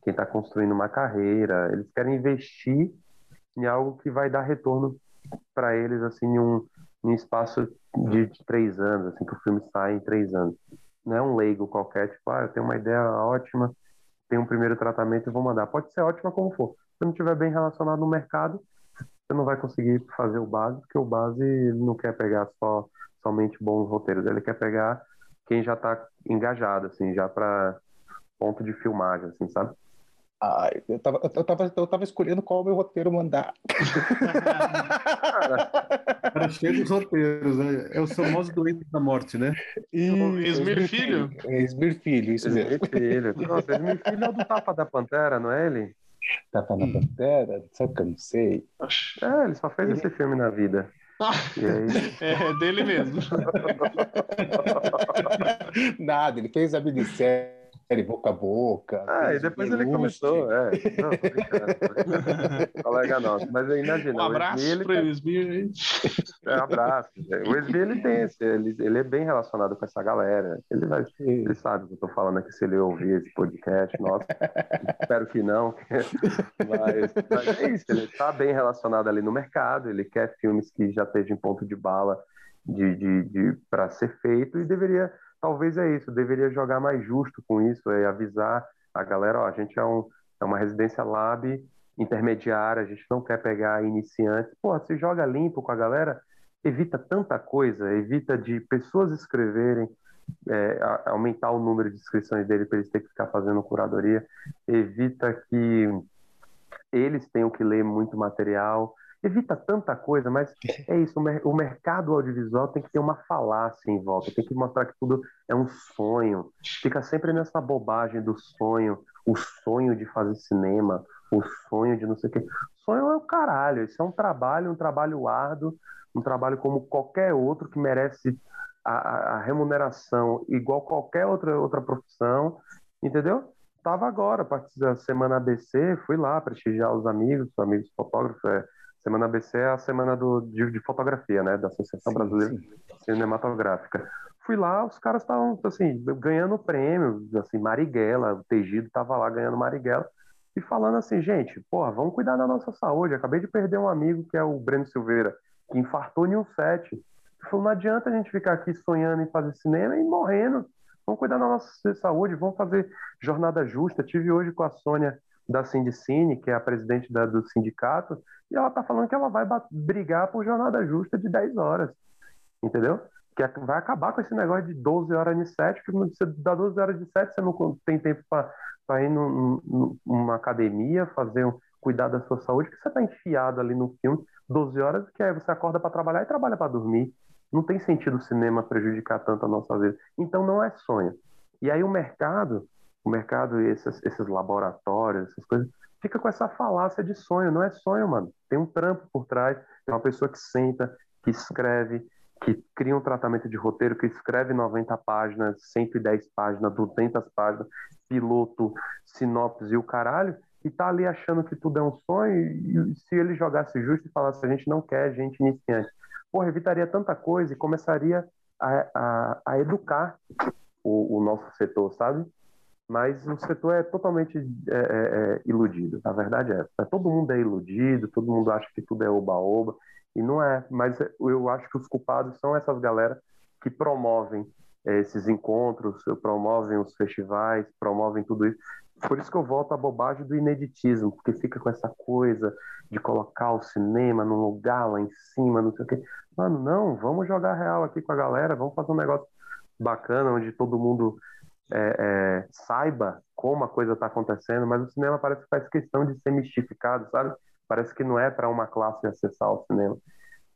quem está construindo uma carreira. Eles querem investir em algo que vai dar retorno para eles assim em um, em um espaço de, de três anos, assim que o filme sai em três anos. Não é um leigo qualquer, tipo, ah, eu tenho uma ideia ótima, tenho um primeiro tratamento e vou mandar. Pode ser ótima como for. Se não estiver bem relacionado no mercado, você não vai conseguir fazer o base, porque o base não quer pegar só somente bons roteiros, ele quer pegar quem já está engajado, assim, já para ponto de filmagem, assim, sabe? Ai, eu, tava, eu, tava, eu tava escolhendo qual o meu roteiro mandar. Era cheio dos roteiros, né? É o famoso doente da morte, né? Esmir Filho? É Esmir Filho, isso mesmo. Esmir Filho. Nossa, Esmir Filho é o do Tapa da Pantera, não é ele? Tapa na Pantera, sabe que eu não sei. É, ele só fez esse filme na vida. Aí, É dele mesmo. Nada, ele fez a minissérie Boca a Boca. ah, e depois ele começou, é. Não, tô brincando. Colega nosso. Mas aí, imagina, Um abraço para o Esmir aí. tem- é, um abraço. O Esmir, ele tem esse, ele, ele é bem relacionado com essa galera. Ele vai, ele sabe o que eu tô falando aqui, se ele ouvir esse podcast, nossa. Espero que não. Mas, mas é isso, ele está bem relacionado ali no mercado, ele quer filmes que já estejam em ponto de bala de, de, de, para ser feito e deveria, talvez é isso, deveria jogar mais justo com isso, é avisar a galera, ó, a gente é, um, é uma residência lab intermediária, a gente não quer pegar iniciantes. Pô, se joga limpo com a galera, evita tanta coisa, evita de pessoas escreverem, é, aumentar o número de inscrições dele para eles terem que ficar fazendo curadoria, evita que eles tenham que ler muito material, evita tanta coisa, mas é isso, o, mer- o mercado audiovisual tem que ter uma falácia em volta, tem que mostrar que tudo é um sonho, fica sempre nessa bobagem do sonho, o sonho de fazer cinema, o sonho de não sei o quê. Sonho é o caralho, isso é um trabalho, um trabalho árduo, um trabalho como qualquer outro que merece a, a- a remuneração igual qualquer outra, outra profissão, entendeu? Tava agora, participando da Semana ABC, fui lá prestigiar os amigos, os amigos fotógrafos. é, Semana ABC é a semana do, de, de fotografia, né? Da Associação Sim, Brasileira sim. Cinematográfica. Fui lá, os caras estavam, assim, ganhando prêmio, assim, Marighella, o Tegido tava lá ganhando Marighella, e falando assim, gente, porra, vamos cuidar da nossa saúde. Acabei de perder um amigo que é o Breno Silveira, que infartou em um set. Ele falou, não adianta a gente ficar aqui sonhando em fazer cinema e morrendo. Vamos cuidar da nossa saúde, vamos fazer jornada justa. Tive hoje com a Sônia da Sindicine, que é a presidente da- do sindicato, e ela tá falando que ela vai brigar por jornada justa de 10 horas. Entendeu? Que é- vai acabar com esse negócio de 12 horas de set, que você dá 12 horas de set, você não tem tempo para ir num- num- numa academia, fazer um, cuidar da sua saúde, que você está enfiado ali no filme 12 horas, que aí você acorda para trabalhar e trabalha para dormir. Não tem sentido o cinema prejudicar tanto a nossa vida. Então não é sonho. E aí o mercado, o mercado e esses, esses laboratórios, essas coisas, fica com essa falácia de sonho. Não é sonho, mano. Tem um trampo por trás, tem uma pessoa que senta, que escreve, que cria um tratamento de roteiro, que escreve 90 páginas, 110 páginas, 200 páginas, piloto, sinopse e o caralho, e tá ali achando que tudo é um sonho, e se ele jogasse justo e falasse, a gente não quer gente iniciante, porra, evitaria tanta coisa e começaria a, a, a educar o, o nosso setor, sabe? Mas o setor é totalmente é, é, é, iludido, a verdade é essa. Todo mundo é iludido, todo mundo acha que tudo é oba-oba, e não é. Mas eu acho que os culpados são essas galera que promovem esses encontros, promovem os festivais, promovem tudo isso. Por isso que eu volto à bobagem do ineditismo, porque fica com essa coisa de colocar o cinema num lugar lá em cima, não sei o quê. Mano, não, vamos jogar real aqui com a galera, vamos fazer um negócio bacana, onde todo mundo é, é, saiba como a coisa está acontecendo, mas o cinema parece que faz questão de ser mistificado, sabe? Parece que não é para uma classe acessar o cinema.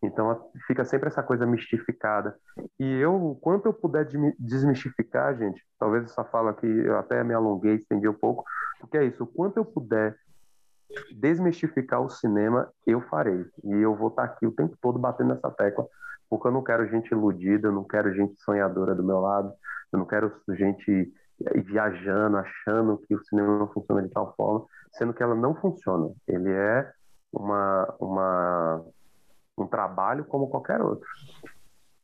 Então fica sempre essa coisa mistificada. E eu, quanto eu puder desmistificar, gente, talvez essa fala que eu até me alonguei, estendi um pouco, porque é isso, o quanto eu puder desmistificar o cinema, eu farei. E eu vou estar aqui o tempo todo batendo nessa tecla, porque eu não quero gente iludida, eu não quero gente sonhadora do meu lado, eu não quero gente viajando, achando que o cinema não funciona de tal forma, sendo que ela não funciona. Ele é uma, uma um trabalho como qualquer outro.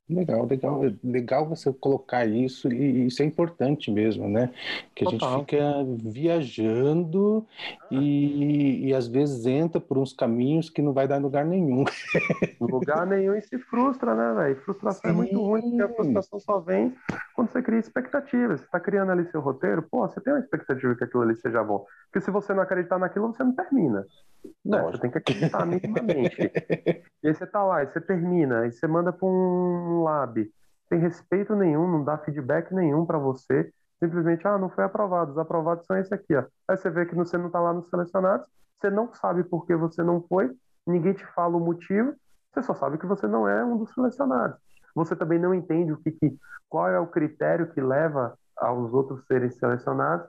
Legal, legal, legal você colocar isso e isso é importante mesmo, né? Que a Total. gente fica viajando e, e às vezes entra por uns caminhos que não vai dar lugar nenhum. Lugar nenhum e se frustra, né, velho? Frustração Sim. é muito ruim, porque a frustração só vem quando você cria expectativas. Você está criando ali seu roteiro, pô, você tem uma expectativa que aquilo ali seja bom. Porque se você não acreditar naquilo, você não termina. Né? Você tem que acreditar minimamente. e aí você tá lá, e você termina, e você manda para um lab. Tem respeito nenhum, não dá feedback nenhum para você. Simplesmente, ah, não foi aprovado. Os aprovados são esse aqui, ó. Aí você vê que você não tá lá nos selecionados, você não sabe por que você não foi, ninguém te fala o motivo, você só sabe que você não é um dos selecionados. Você também não entende o que, que qual é o critério que leva aos outros serem selecionados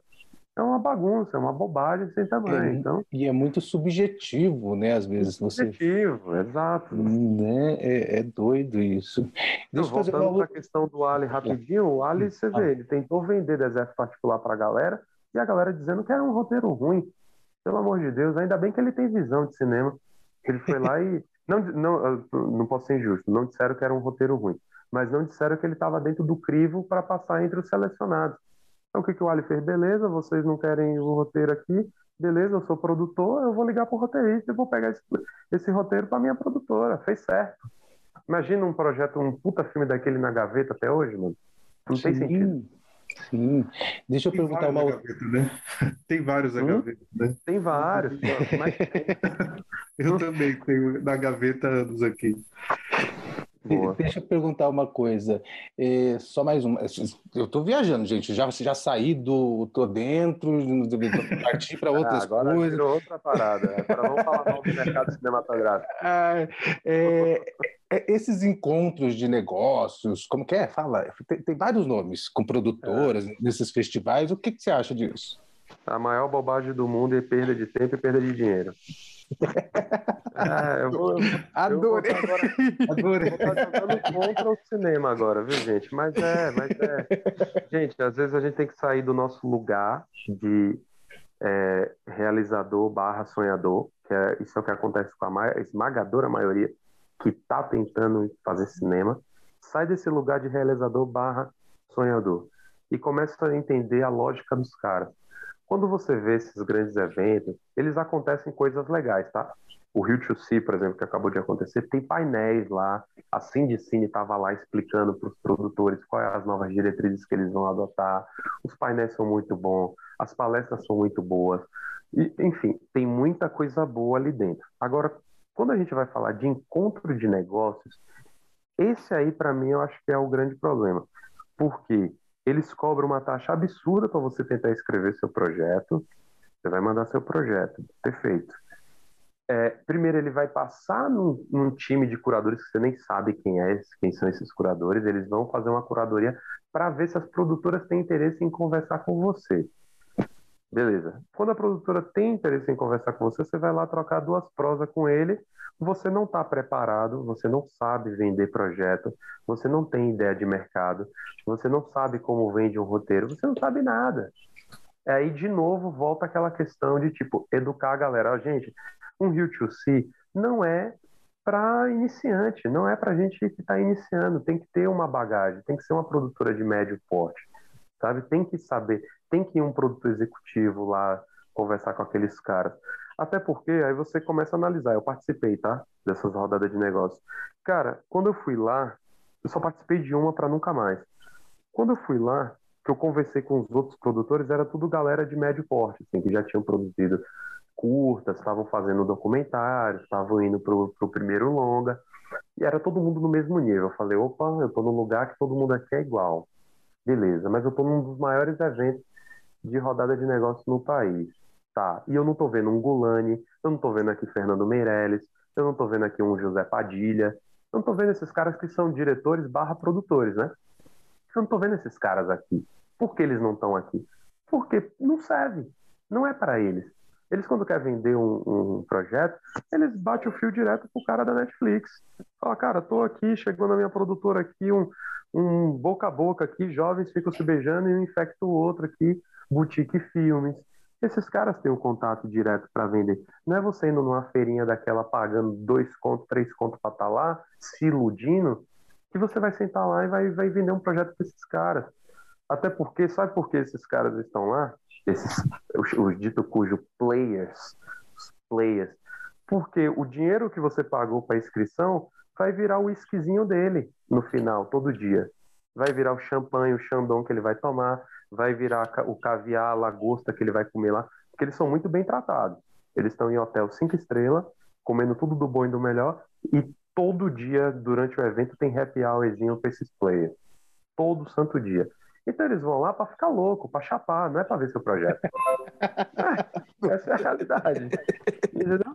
é uma bagunça, é uma bobagem sem tamanho. É, então... E é muito subjetivo, né? Às vezes subjetivo, você. exato. Né? É, é doido isso. Deixa então, voltando para a questão do Ali rapidinho, o Ali, você vê, ele tentou vender deserto particular para a galera e a galera dizendo que era um roteiro ruim. Pelo amor de Deus, ainda bem que ele tem visão de cinema. Ele foi lá e. Não, não, não posso ser injusto, não disseram que era um roteiro ruim, mas não disseram que ele estava dentro do crivo para passar entre os selecionados. Então, o que, que o Ali fez? Beleza, vocês não querem o roteiro aqui, beleza, eu sou produtor, eu vou ligar para o roteirista e vou pegar esse, esse roteiro para minha produtora. Fez certo. Imagina um projeto, um puta filme daquele na gaveta até hoje, mano. Não Sim. tem sentido. Sim. Deixa eu tem perguntar uma outra. Né? Tem vários na hum? gaveta, né? Tem vários. mas... eu também tenho na gaveta anos aqui. Boa. Deixa eu perguntar uma coisa. É, só mais uma. Eu estou viajando, gente. Já, já saí do. Tô dentro, parti para outras ah, agora coisas. Agora outra parada. Agora vamos falar mal do mercado cinematográfico. Ah, é, é, esses encontros de negócios, como que é? Fala. Tem, tem vários nomes, com produtoras, é. nesses festivais. O que, que você acha disso? A maior bobagem do mundo é perda de tempo e perda de dinheiro. Ah, eu vou, Adorei. Eu vou agora, Adorei. Vou estar jogando contra o cinema agora, viu, gente? Mas é, mas é. Gente, às vezes a gente tem que sair do nosso lugar de é, realizador barra sonhador, que é, isso é o que acontece com a esmagadora maioria que está tentando fazer cinema. Sai desse lugar de realizador barra sonhador e começa a entender a lógica dos caras. Quando você vê esses grandes eventos, eles acontecem coisas legais, tá? O Rio Sea, por exemplo, que acabou de acontecer, tem painéis lá. A Cine estava lá explicando para os produtores quais as novas diretrizes que eles vão adotar. Os painéis são muito bons, as palestras são muito boas. E, enfim, tem muita coisa boa ali dentro. Agora, quando a gente vai falar de encontro de negócios, esse aí, para mim, eu acho que é o grande problema. Por quê? eles cobram uma taxa absurda para você tentar escrever seu projeto. Você vai mandar seu projeto, perfeito. É, primeiro, ele vai passar num, num, time de curadores que você nem sabe quem é, quem são esses curadores. Eles vão fazer uma curadoria para ver se as produtoras têm interesse em conversar com você. Beleza. Quando a produtora tem interesse em conversar com você, você vai lá trocar duas prosas com ele. Você não está preparado, você não sabe vender projeto, você não tem ideia de mercado, você não sabe como vende um roteiro, você não sabe nada. Aí, de novo, volta aquela questão de, tipo, educar a galera. gente, um Rio to See não é para iniciante, não é para gente que está iniciando. Tem que ter uma bagagem, tem que ser uma produtora de médio porte, sabe? Tem que saber tem que ir um produto executivo lá conversar com aqueles caras. Até porque aí você começa a analisar. Eu participei, tá? Dessas rodadas de negócios. Cara, quando eu fui lá, eu só participei de uma para nunca mais. Quando eu fui lá, que eu conversei com os outros produtores, era tudo galera de médio porte, assim, que já tinham produzido curtas, estavam fazendo documentários, estavam indo para o primeiro longa, e era todo mundo no mesmo nível. Eu falei, opa, eu estou num lugar que todo mundo aqui é igual. Beleza, mas eu estou num dos maiores eventos de rodada de negócios no país. Tá, e eu não estou vendo um Gulani, eu não estou vendo aqui Fernando Meirelles, eu não estou vendo aqui um José Padilha, eu não estou vendo esses caras que são diretores barra produtores, né? Eu não estou vendo esses caras aqui. Por que eles não estão aqui? Porque não serve, não é para eles. Eles, quando querem vender um, um, projeto, eles batem o fio direto pro cara da Netflix. Fala, cara, tô aqui, chegou na minha produtora aqui, um, um boca a boca aqui, jovens ficam se beijando e um infecta o outro aqui, boutique filmes. Esses caras têm um contato direto para vender. Não é você indo numa feirinha daquela pagando dois contos, três contos para estar tá lá, se iludindo, que você vai sentar lá e vai, vai vender um projeto para esses caras. Até porque, sabe por que esses caras estão lá? esses, os, os dito cujo players, players, porque o dinheiro que você pagou para inscrição vai virar o esquisinho dele no final, todo dia. Vai virar o champanhe, o chandon que ele vai tomar, vai virar o caviar, a lagosta que ele vai comer lá, porque eles são muito bem tratados. Eles estão em hotel cinco estrelas, comendo tudo do bom e do melhor, e todo dia, durante o evento, tem happy hourzinho para esses players. Todo santo dia. Então eles vão lá para ficar louco, para chapar, não é para ver seu projeto. é, essa é a realidade. Entendeu?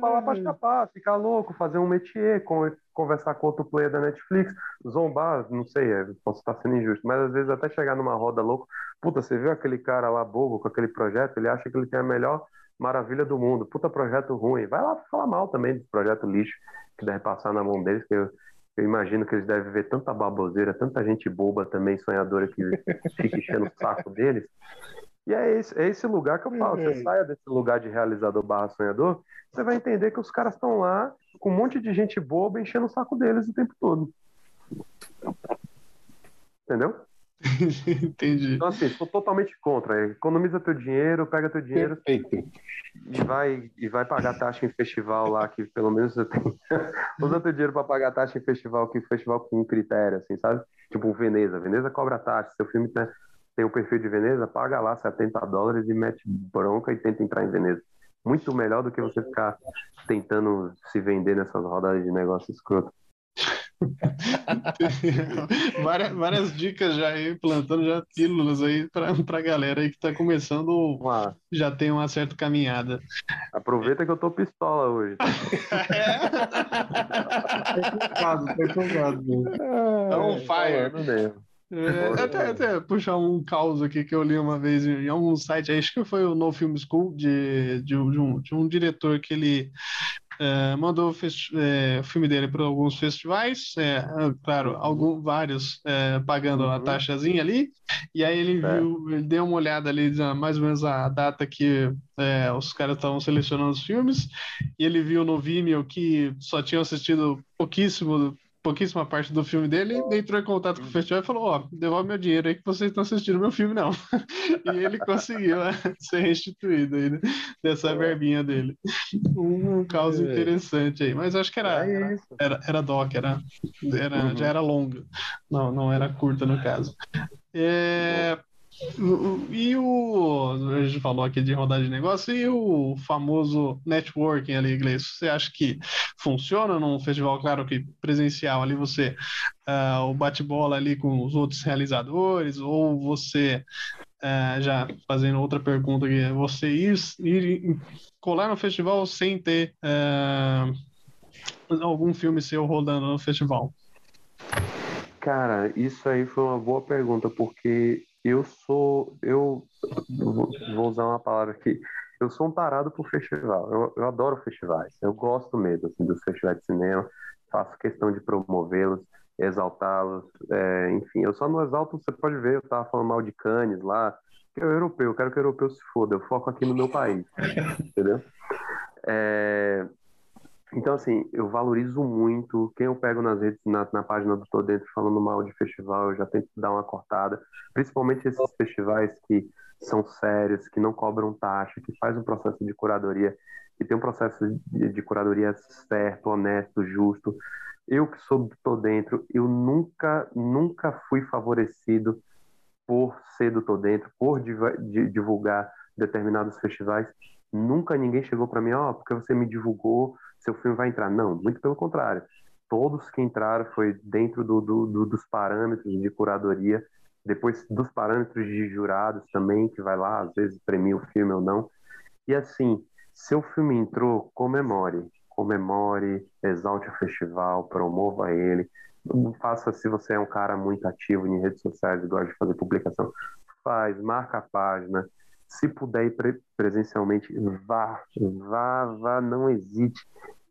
Vão lá para chapar, ficar louco, fazer um métier, conversar com outro player da Netflix, zombar, não sei, é, posso estar sendo injusto, mas às vezes até chegar numa roda louco, puta, você viu aquele cara lá bobo com aquele projeto, ele acha que ele tem a melhor maravilha do mundo, puta projeto ruim, vai lá falar mal também desse projeto lixo que deve passar na mão deles, que eu, eu imagino que eles devem ver tanta baboseira, tanta gente boba também, sonhadora, que fica enchendo o saco deles. E é esse, é esse lugar que eu falo. Você saia desse lugar de realizador barra sonhador, você vai entender que os caras estão lá com um monte de gente boba enchendo o saco deles o tempo todo. Entendeu? Entendi. Então, assim, sou totalmente contra. Economiza teu dinheiro, pega teu dinheiro Perfeito. e vai, e vai pagar taxa em festival lá, que pelo menos você tem. Usa teu dinheiro para pagar taxa em festival, que festival com critério, assim, sabe? Tipo Veneza. Veneza cobra taxa. Seu filme tem, tem o perfil de Veneza, paga lá 70 dólares e mete bronca e tenta entrar em Veneza. Muito melhor do que você ficar tentando se vender nessas rodadas de negócio escroto. várias, várias, dicas já aí, plantando já pílulas aí para a galera aí que está começando, já tem uma certa caminhada. Aproveita que eu tô pistola hoje. é. empolgado, Tá on fire. É, até, até puxar um caos aqui que eu li uma vez em, algum site, acho que foi o No Film School, de, de, de, um, de um diretor que ele é, mandou o, é, o, filme dele para alguns festivais, é, claro, algum, vários é, pagando uhum. a taxazinha ali, e aí ele é. viu, ele deu uma olhada ali, mais ou menos a data que é, os caras estavam selecionando os filmes, e ele viu no Vimeo que só tinham assistido pouquíssimo pouquíssima parte do filme dele, entrou em contato com o festival e falou: Ó, oh, devolve meu dinheiro aí que vocês estão assistindo meu filme, não. e ele conseguiu né, ser restituído aí, né, dessa verbinha dele. Um caso é. interessante aí, mas acho que era, é era, era doc, era, era, uhum. já era longa, não, não era curta no caso. É, e o. A gente falou aqui de rodar de negócio, e o famoso networking ali, inglês. Você acha que funciona num festival, claro que presencial, ali você. Uh, o bate-bola ali com os outros realizadores, ou você. Uh, já fazendo outra pergunta aqui, você ir, ir colar no festival sem ter uh, algum filme seu rodando no festival? Cara, isso aí foi uma boa pergunta, porque eu sou, eu vou usar uma palavra aqui, eu sou um tarado por festival. Eu, eu adoro festivais. Eu gosto mesmo assim, dos festivais de cinema. Faço questão de promovê-los, exaltá-los. É, enfim, eu só não exalto. Você pode ver, eu estava falando mal de Cannes lá. Que é o europeu. Eu quero que o europeu se foda. Eu foco aqui no meu país, entendeu? É, então, assim, eu valorizo muito. Quem eu pego nas redes, na, na página do Tô Dentro falando mal de festival, eu já tento dar uma cortada. Principalmente esses festivais que são sérios, que não cobram taxa, que faz um processo de curadoria, que tem um processo de, de curadoria certo, honesto, justo. eu que sou tô dentro, eu nunca, nunca fui favorecido por ser do tô dentro, por divulgar determinados festivais. Nunca ninguém chegou para mim, ó, oh, porque você me divulgou, seu filme vai entrar. Não, muito pelo contrário. Todos que entraram foi dentro do, do, do, dos parâmetros de curadoria, depois dos parâmetros de jurados também, que vai lá, às vezes premia o filme ou não. E assim, seu filme entrou, comemore comemore, exalte o festival, promova ele. Faça se você é um cara muito ativo em redes sociais e gosta de fazer publicação, faz, marca a página. Se puder ir pre presencialmente, vá, vá, vá, não hesite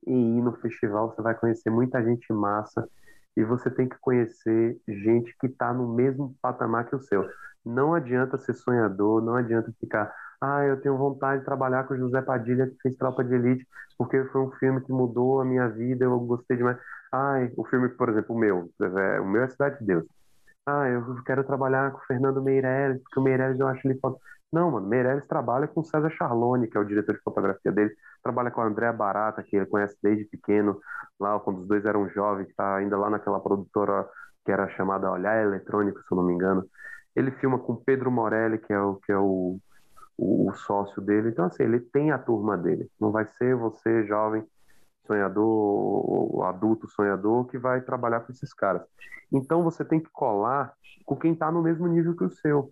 em ir no festival, você vai conhecer muita gente massa e você tem que conhecer gente que está no mesmo patamar que o seu. Não adianta ser sonhador, não adianta ficar ah, eu tenho vontade de trabalhar com o José Padilha, que fez Tropa de Elite, porque foi um filme que mudou a minha vida, eu gostei demais. Ai, o filme, por exemplo, o meu, é, o meu é Cidade de Deus. Ah, eu quero trabalhar com o Fernando Meirelles, porque o Meirelles eu acho ele foda. Não, mano, Meirelles trabalha com César Charlone, que é o diretor de fotografia dele, trabalha com a Andréa Barata, que ele conhece desde pequeno, lá quando os dois eram jovens, que tá ainda lá naquela produtora que era chamada Olhar Eletrônico, se eu não me engano. Ele filma com Pedro Morelli, que é o, que é o o, o, sócio dele. Então, assim, ele tem a turma dele. Não vai ser você, jovem sonhador, adulto sonhador, que vai trabalhar com esses caras. Então, você tem que colar com quem está no mesmo nível que o seu,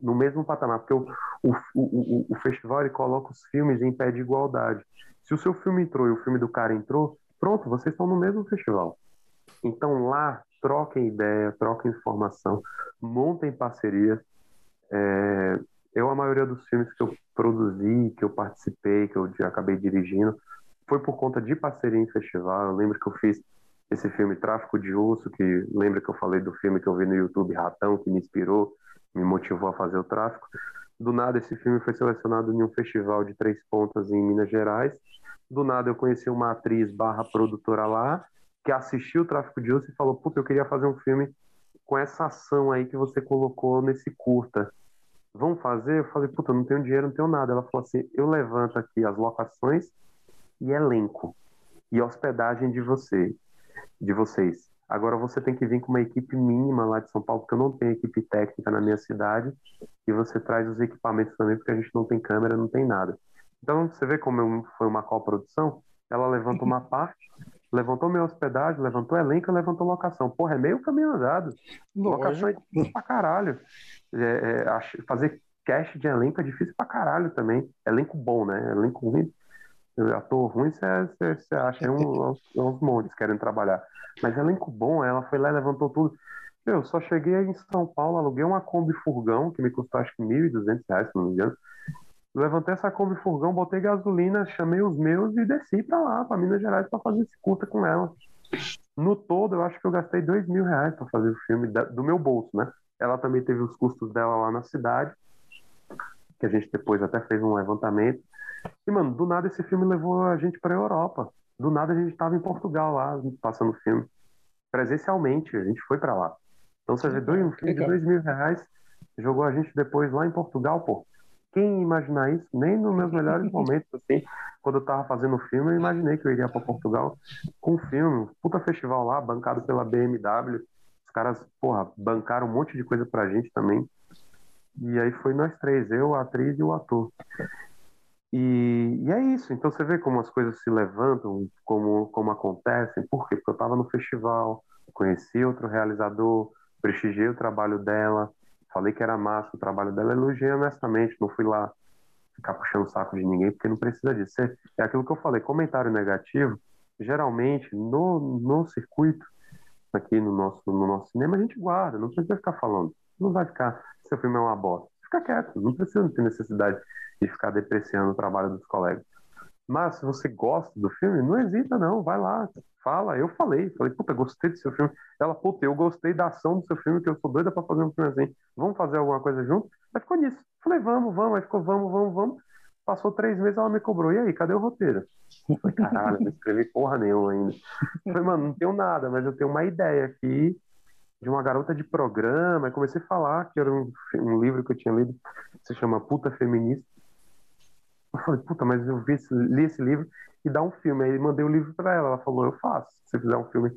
no mesmo patamar, porque o, o, o, o festival coloca os filmes em pé de igualdade. Se o seu filme entrou e o filme do cara entrou, pronto, vocês estão no mesmo festival. Então lá, troquem ideia, troquem informação, montem parcerias. É, eu, a maioria dos filmes que eu produzi, que eu participei, que eu acabei dirigindo, foi por conta de parceria em festival. Eu lembro que eu fiz esse filme Tráfico de Osso, que lembra que eu falei do filme que eu vi no YouTube Ratão, que me inspirou, me motivou a fazer o tráfico. Do nada, esse filme foi selecionado em um festival de três pontas em Minas Gerais. Do nada, eu conheci uma atriz barra produtora lá, que assistiu o Tráfico de Osso e falou: Puta, eu queria fazer um filme com essa ação aí que você colocou nesse curta vão fazer? Eu falei, puta, não tenho dinheiro, não tenho nada. Ela falou assim, eu levanto aqui as locações e elenco e hospedagem de você, de vocês. Agora você tem que vir com uma equipe mínima lá de São Paulo, porque eu não tenho equipe técnica na minha cidade, e você traz os equipamentos também, porque a gente não tem câmera, não tem nada. Então você vê como foi uma coprodução? Ela levanta uma parte, levantou minha hospedagem, levantou elenco, levantou locação. Porra, é meio caminho andado. Locação é pra caralho. É, é, fazer cast de elenco é difícil pra caralho também. Elenco bom, né? Elenco ruim. Ator ruim, você acha um, uns montes querem trabalhar. Mas elenco bom, ela foi lá e levantou tudo. Eu só cheguei em São Paulo, aluguei uma Kombi Furgão, que me custou acho que R$ 1.200, se não me engano. Levantei essa Kombi Furgão, botei gasolina, chamei os meus e desci para lá, para Minas Gerais, para fazer esse curta com ela. No todo, eu acho que eu gastei dois mil reais para fazer o filme do meu bolso, né? Ela também teve os custos dela lá na cidade, que a gente depois até fez um levantamento. E, mano, do nada esse filme levou a gente para Europa. Do nada a gente estava em Portugal lá, passando o filme. Presencialmente, a gente foi para lá. Então você vê dois, um filme de dois mil reais, jogou a gente depois lá em Portugal, pô. Quem imaginar isso? Nem nos meus melhores momentos, assim, quando eu tava fazendo o filme, eu imaginei que eu iria para Portugal com um filme, puta festival lá, bancado pela BMW caras, porra, bancaram um monte de coisa pra gente também. E aí foi nós três, eu, a atriz e o ator. E, e, é isso, então você vê como as coisas se levantam, como, como acontecem. Por quê? Porque eu estava no festival, conheci outro realizador, prestigiei o trabalho dela, falei que era massa o trabalho dela, elogiei honestamente, não fui lá ficar puxando o saco de ninguém, porque não precisa disso. É, aquilo que eu falei, comentário negativo, geralmente no, no circuito aqui no nosso, no nosso cinema, a gente guarda, não precisa ficar falando. Não vai ficar, seu filme é uma bosta. Fica quieto, não precisa ter necessidade de ficar depreciando o trabalho dos colegas. Mas se você gosta do filme, não hesita não, vai lá, fala. Eu falei, falei, puta, gostei do seu filme. Ela, puta, eu gostei da ação do seu filme, que eu sou doida para fazer um filme assim. Vamos fazer alguma coisa junto? Aí ficou nisso. Falei, vamos, vamos. Aí ficou, vamos, vamos, vamos. Passou três meses, ela me cobrou. E aí, cadê o roteiro? Eu falei, caralho, não escrevi porra nenhuma ainda. Falei, mano, não tenho nada, mas eu tenho uma ideia aqui de uma garota de programa. Aí comecei a falar que era um, um livro que eu tinha lido, que se chama Puta Feminista. Eu falei, puta, mas eu vi li esse livro e dar um filme. Aí mandei o livro para ela, ela falou, eu faço. Se fizer um filme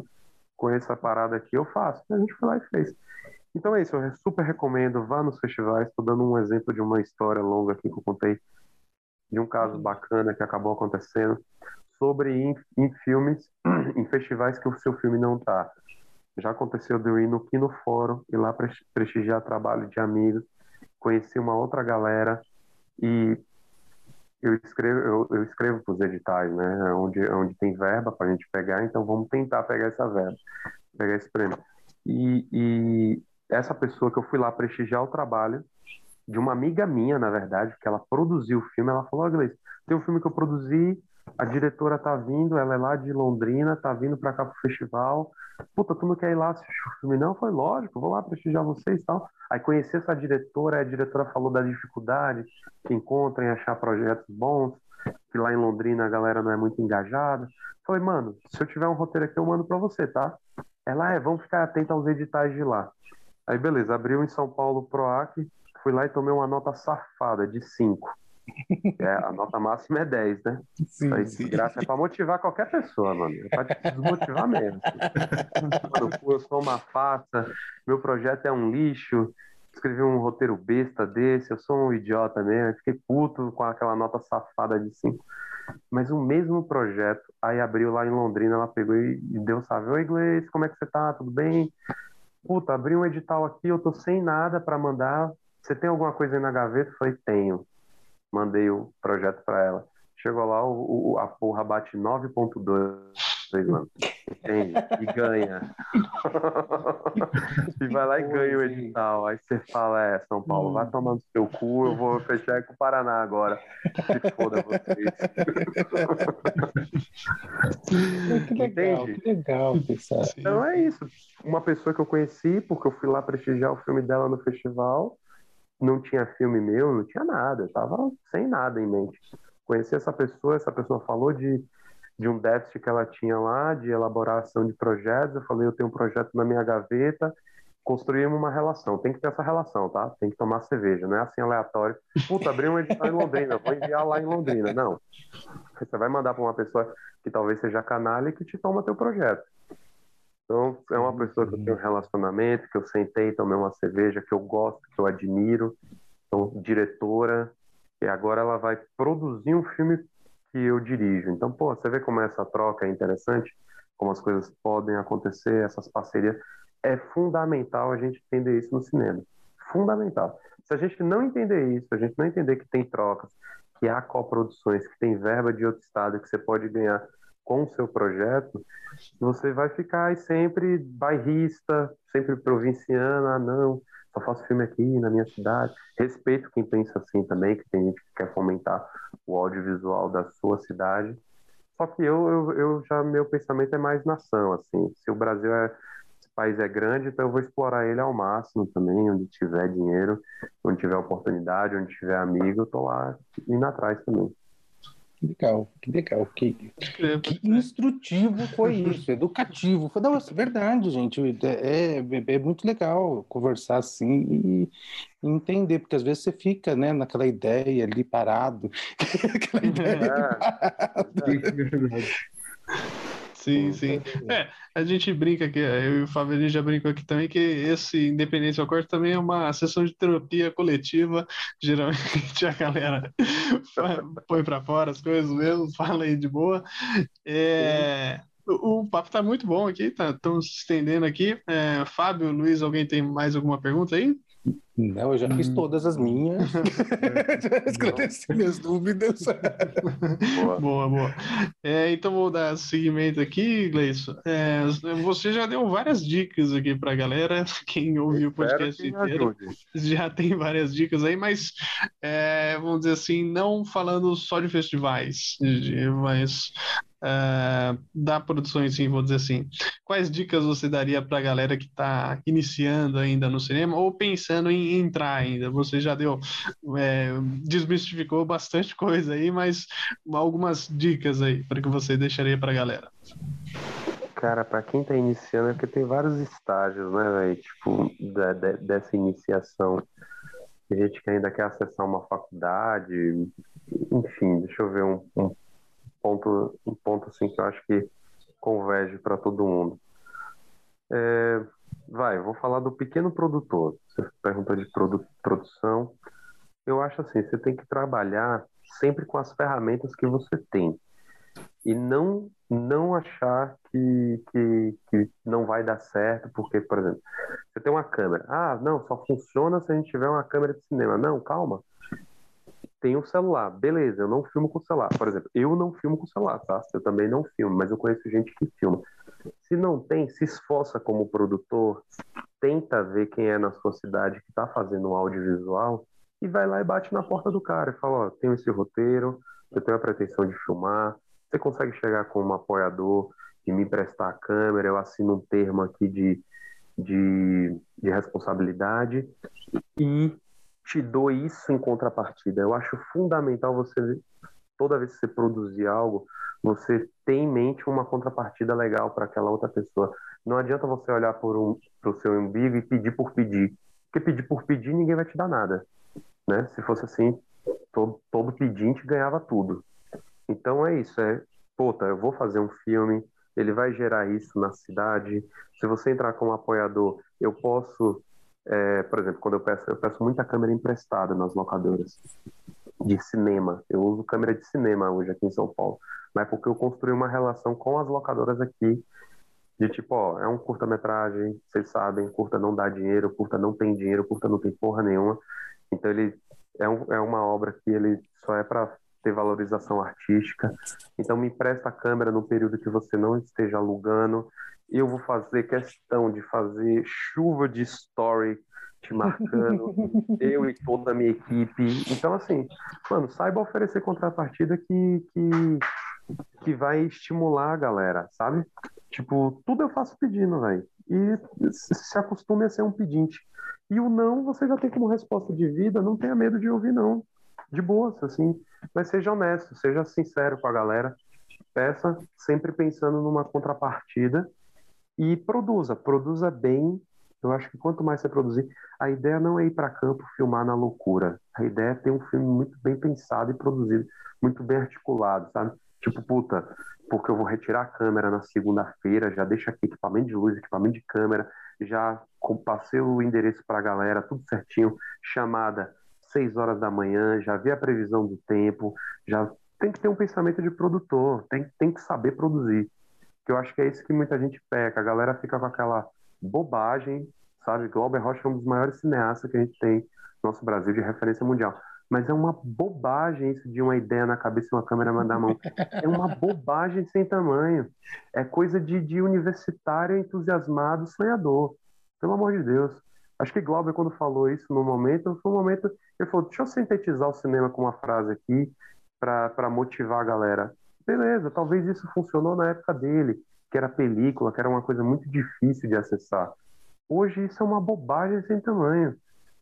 com essa parada aqui, eu faço. E a gente foi lá e fez. Então é isso, eu super recomendo, vá nos festivais. Estou dando um exemplo de uma história longa aqui que eu contei, de um caso bacana que acabou acontecendo, sobre em, em filmes, em festivais que o seu filme não está. Já aconteceu de eu ir no Kino Fórum e lá prestigiar trabalho de amigos, conheci uma outra galera e eu escrevo eu, eu escrevo para os editais, né? Onde, onde tem verba para a gente pegar, então vamos tentar pegar essa verba, pegar esse prêmio. E, e essa pessoa que eu fui lá prestigiar o trabalho de uma amiga minha, na verdade, que ela produziu o filme, ela falou, oh, Gleice, tem um filme que eu produzi, a diretora tá vindo, ela é lá de Londrina, tá vindo para cá pro festival. Puta, tu não quer ir lá assistir o filme? Não, foi lógico, vou lá prestigiar vocês e tal. Aí conheci essa diretora, a diretora falou da dificuldade que encontra em achar projetos bons, que lá em Londrina a galera não é muito engajada. Falei, mano, se eu tiver um roteiro aqui, eu mando para você, tá? Ela é, vamos ficar atento aos editais de lá. Aí beleza, abriu em São Paulo o PROAC, fui lá e tomei uma nota safada de 5. É, a nota máxima é 10, né? Sim, Aí, sim. Graça é pra motivar qualquer pessoa, mano. É pra te desmotivar mesmo. Mano, eu sou uma farsa, meu projeto é um lixo, escrevi um roteiro besta desse, eu sou um idiota mesmo, fiquei puto com aquela nota safada de 5. Mas o mesmo projeto, aí abriu lá em Londrina, ela pegou e deu salve. Oi, Gleice, como é que você tá? Tudo bem? Puta, abri um edital aqui, eu tô sem nada para mandar. Você tem alguma coisa aí na gaveta? Eu falei, tenho mandei o projeto para ela. Chegou lá, o, o, a porra bate 9.2, mano. Entende? E ganha. e vai lá e ganha o edital. Aí você fala, é, São Paulo, vai tomando seu cu, eu vou fechar com o Paraná agora. Se foda vocês. que legal, Entende? que legal pensar. Então é isso. Uma pessoa que eu conheci, porque eu fui lá prestigiar o filme dela no festival, não tinha filme meu, não tinha nada, eu tava sem nada em mente. Conheci essa pessoa, essa pessoa falou de, de um déficit que ela tinha lá, de elaboração de projetos, eu falei, eu tenho um projeto na minha gaveta, construímos uma relação, tem que ter essa relação, tá? Tem que tomar cerveja, não é assim aleatório. Puta, abri um edital em Londrina, vou enviar lá em Londrina. Não. Você vai mandar para uma pessoa que talvez seja canalha e que te toma teu projeto. Então, é uma pessoa que eu tenho um relacionamento, que eu sentei, tomei uma cerveja, que eu gosto, que eu admiro. Então, diretora, e agora ela vai produzir um filme que eu dirijo. Então, pô, você vê como essa troca é interessante, como as coisas podem acontecer, essas parcerias. É fundamental a gente entender isso no cinema. Fundamental. Se a gente não entender isso, a gente não entender que tem trocas, que há coproduções, que tem verba de outro estado, que você pode ganhar com o seu projeto, você vai ficar sempre bairrista, sempre provinciano, ah, não, só faço filme aqui na minha cidade. Respeito quem pensa assim também, que tem gente que quer fomentar o audiovisual da sua cidade. Só que eu, eu, eu já, meu pensamento é mais nação, assim. Se o Brasil é, esse país é grande, então eu vou explorar ele ao máximo também, onde tiver dinheiro, onde tiver oportunidade, onde tiver amigo, eu tô lá indo atrás também. Que legal, que legal. Que, que instrutivo foi isso, educativo. Foi, não, é verdade, gente. É, é, é, muito legal conversar assim e entender, porque às vezes você fica né, naquela ideia ali parado. aquela ideia é, ali parado. Sim, sim. É, a gente brinca aqui, eu e o gente já brincou aqui também que esse Independência ao Corte também é uma sessão de terapia coletiva. Geralmente a galera põe para fora as coisas mesmo, fala aí de boa. É, o, o papo tá muito bom aqui, tá? Estamos se estendendo aqui. É, Fábio, Luiz, alguém tem mais alguma pergunta aí? Não, eu já fiz hum. todas as minhas. já esclareci minhas dúvidas. boa, boa. boa. É, então vou dar seguimento aqui, Gleison. É, você já deu várias dicas aqui para a galera. Quem ouviu o podcast inteiro já tem várias dicas aí, mas é, vamos dizer assim, não falando só de festivais, mas uh, da produção em si, vou dizer assim. Quais dicas você daria para a galera que está iniciando ainda no cinema ou pensando em entrar ainda? Você já deu, é, desmistificou bastante coisa aí, mas algumas dicas aí para que você deixaria para a galera. Cara, para quem está iniciando, é porque tem vários estágios, né, velho? Tipo, da, de, dessa iniciação. Tem gente que ainda quer acessar uma faculdade, enfim, deixa eu ver um, um ponto, um ponto assim que eu acho que converge para todo mundo. É, vai, vou falar do pequeno produtor. Você perguntou de produ produção. Eu acho assim, você tem que trabalhar sempre com as ferramentas que você tem e não não achar que, que, que não vai dar certo, porque, por exemplo, você tem uma câmera. Ah, não, só funciona se a gente tiver uma câmera de cinema. Não, calma. Tem um celular. Beleza, eu não filmo com celular. Por exemplo, eu não filmo com celular, tá? Eu também não filmo, mas eu conheço gente que filma. Se não tem, se esforça como produtor, tenta ver quem é na sua cidade que está fazendo um audiovisual e vai lá e bate na porta do cara e fala, ó, tenho esse roteiro, eu tenho a pretensão de filmar, você consegue chegar com um apoiador e me emprestar a câmera, eu assino um termo aqui de, de, de responsabilidade e te dou isso em contrapartida. Eu acho fundamental você, toda vez que você produzir algo, você ter em mente uma contrapartida legal para aquela outra pessoa. Não adianta você olhar para um, o seu umbigo e pedir por pedir. Porque pedir por pedir, ninguém vai te dar nada. Né? Se fosse assim, todo, todo pedinte ganhava tudo. Então é isso, é, puta, eu vou fazer um filme, ele vai gerar isso na cidade. Se você entrar como apoiador, eu posso, é, por exemplo, quando eu peço, eu peço muita câmera emprestada nas locadoras de cinema. Eu uso câmera de cinema hoje aqui em São Paulo, mas é porque eu construí uma relação com as locadoras aqui de tipo, ó, é um curta-metragem, vocês sabem, curta não dá dinheiro, curta não tem dinheiro, curta não tem porra nenhuma. Então ele é, um, é uma obra que ele só é para ter valorização artística. Então me empresta a câmera no período que você não esteja alugando. Eu vou fazer questão de fazer chuva de story te marcando, eu e toda a minha equipe. Então, assim, mano, saiba oferecer contrapartida que, que, que vai estimular a galera, sabe? Tipo, tudo eu faço pedindo, velho. E se acostume a ser um pedinte. E o não, você já tem como resposta de vida, não tenha medo de ouvir não. De boa, assim. Mas seja honesto, seja sincero com a galera. Peça sempre pensando numa contrapartida e produza, produza bem. Eu acho que quanto mais você produzir, a ideia não é ir para campo filmar na loucura. A ideia é ter um filme muito bem pensado e produzido, muito bem articulado, sabe? Tipo, puta, porque eu vou retirar a câmera na segunda-feira, já deixa aqui equipamento de luz, equipamento de câmera, já passei o endereço para a galera, tudo certinho, chamada 6 horas da manhã, já vê a previsão do tempo, já tem que ter um pensamento de produtor, tem, tem que saber produzir. Que eu acho que é isso que muita gente peca. A galera fica com aquela bobagem, sabe? Glauber Rocha é um dos maiores cineastas que a gente tem no nosso Brasil de referência mundial. Mas é uma bobagem isso de uma ideia na cabeça e uma câmera mandar a mão. É uma bobagem sem tamanho. É coisa de, de universitário entusiasmado, sonhador. Pelo amor de Deus. Acho que Glauber, quando falou isso no momento, foi um momento. Ele falou: deixa eu sintetizar o cinema com uma frase aqui para motivar a galera. Beleza, talvez isso funcionou na época dele, que era película, que era uma coisa muito difícil de acessar. Hoje isso é uma bobagem sem tamanho.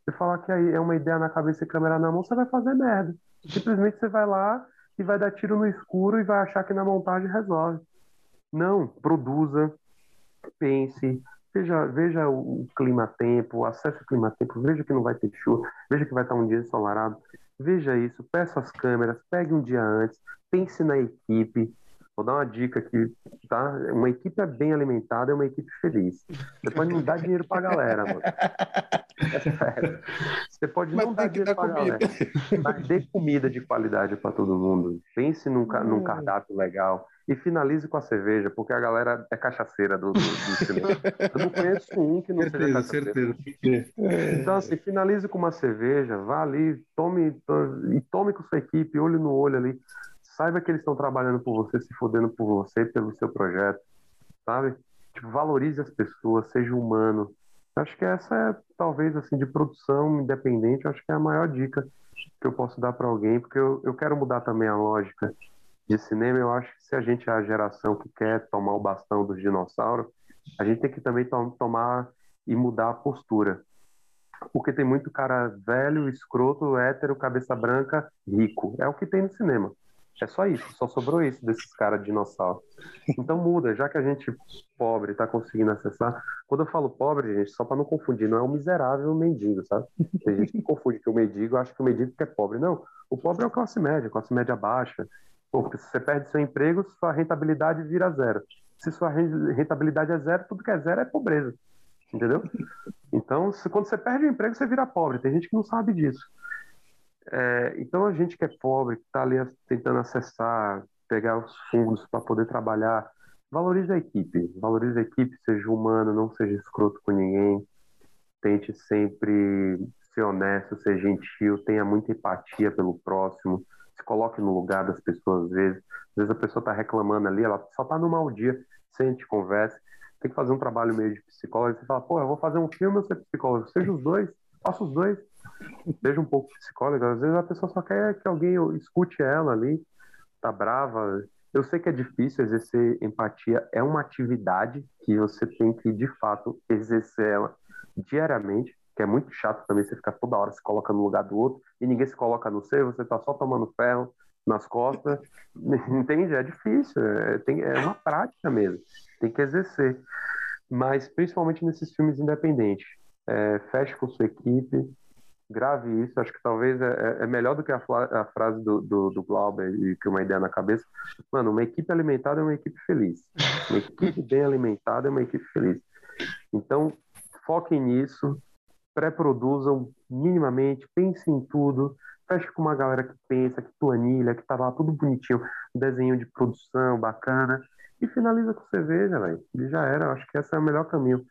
Você falar que é uma ideia na cabeça e câmera na mão, você vai fazer merda. Simplesmente você vai lá e vai dar tiro no escuro e vai achar que na montagem resolve. Não, produza, pense, Veja, veja o clima-tempo, acesse o clima-tempo, veja que não vai ter chuva, veja que vai estar um dia ensolarado. Veja isso, peça as câmeras, pegue um dia antes, pense na equipe. Vou dar uma dica aqui, tá? Uma equipe é bem alimentada é uma equipe feliz. Você pode não dar dinheiro pra galera, mano. É sério. Você pode mas não dar dinheiro pra comida. galera. Mas dê comida de qualidade para todo mundo. Pense num, num hum. cardápio legal e finalize com a cerveja, porque a galera é cachaceira do, do, do cinema. Eu não conheço um que não certeza, seja cachaceiro. Certeza. Então, assim, finalize com uma cerveja, vá ali, tome, e tome com sua equipe, olho no olho ali. Saiba que eles estão trabalhando por você, se fodendo por você, pelo seu projeto, sabe? Tipo, valorize as pessoas, seja humano. Acho que essa é, talvez, assim, de produção independente, acho que é a maior dica que eu posso dar para alguém, porque eu, eu quero mudar também a lógica de cinema, eu acho que se a gente é a geração que quer tomar o bastão dos dinossauros, a gente tem que também to tomar e mudar a postura. Porque tem muito cara velho, escroto, hétero, cabeça branca, rico. É o que tem no cinema. É só isso, só sobrou isso desses caras dinossauro. Então muda, já que a gente pobre está conseguindo acessar. Quando eu falo pobre, gente, só para não confundir, não é o miserável o mendigo, sabe? Tem gente que confunde que o mendigo acha que o mendigo é pobre. Não, o pobre é o classe média, classe média baixa, Porque se você perde seu emprego, sua rentabilidade vira zero. Se sua rentabilidade é zero, tudo que é zero é pobreza. Entendeu? Então, se, quando você perde o emprego, você vira pobre. Tem gente que não sabe disso. É, então, a gente que é pobre, que está ali tentando acessar, pegar os fundos para poder trabalhar, valorize a equipe. Valorize a equipe, seja humano, não seja escroto com ninguém. Tente sempre ser honesto, ser gentil, tenha muita empatia pelo próximo, se coloque no lugar das pessoas às vezes. Às vezes a pessoa está reclamando ali, ela só está no mau dia, sente, converse. Tem que fazer um trabalho meio de psicólogo. Você fala, pô, eu vou fazer um filme ou ser psicólogo? Seja os dois, faça os dois. Seja um pouco psicólogo. Às vezes a pessoa só quer que alguém escute ela ali, tá brava. Eu sei que é difícil exercer empatia, é uma atividade que você tem que, de fato, exercer ela diariamente que é muito chato também você ficar toda hora se coloca no lugar do outro e ninguém se coloca no seu, você tá só tomando ferro nas costas, entende? É difícil, é, tem, é uma prática mesmo, tem que exercer. Mas principalmente nesses filmes independentes, é, feche com sua equipe, grave isso, acho que talvez é, é, é melhor do que a, a frase do, do, do, Glauber e que uma ideia na cabeça. Mano, uma equipe alimentada é uma equipe feliz. Uma equipe bem alimentada é uma equipe feliz. Então, foquem nisso, pré-produzam minimamente, pensem em tudo, feche com uma galera que pensa, que planilha, que tá lá tudo bonitinho, desenho de produção bacana, e finaliza com cerveja, velho. E já era, acho que esse é o melhor caminho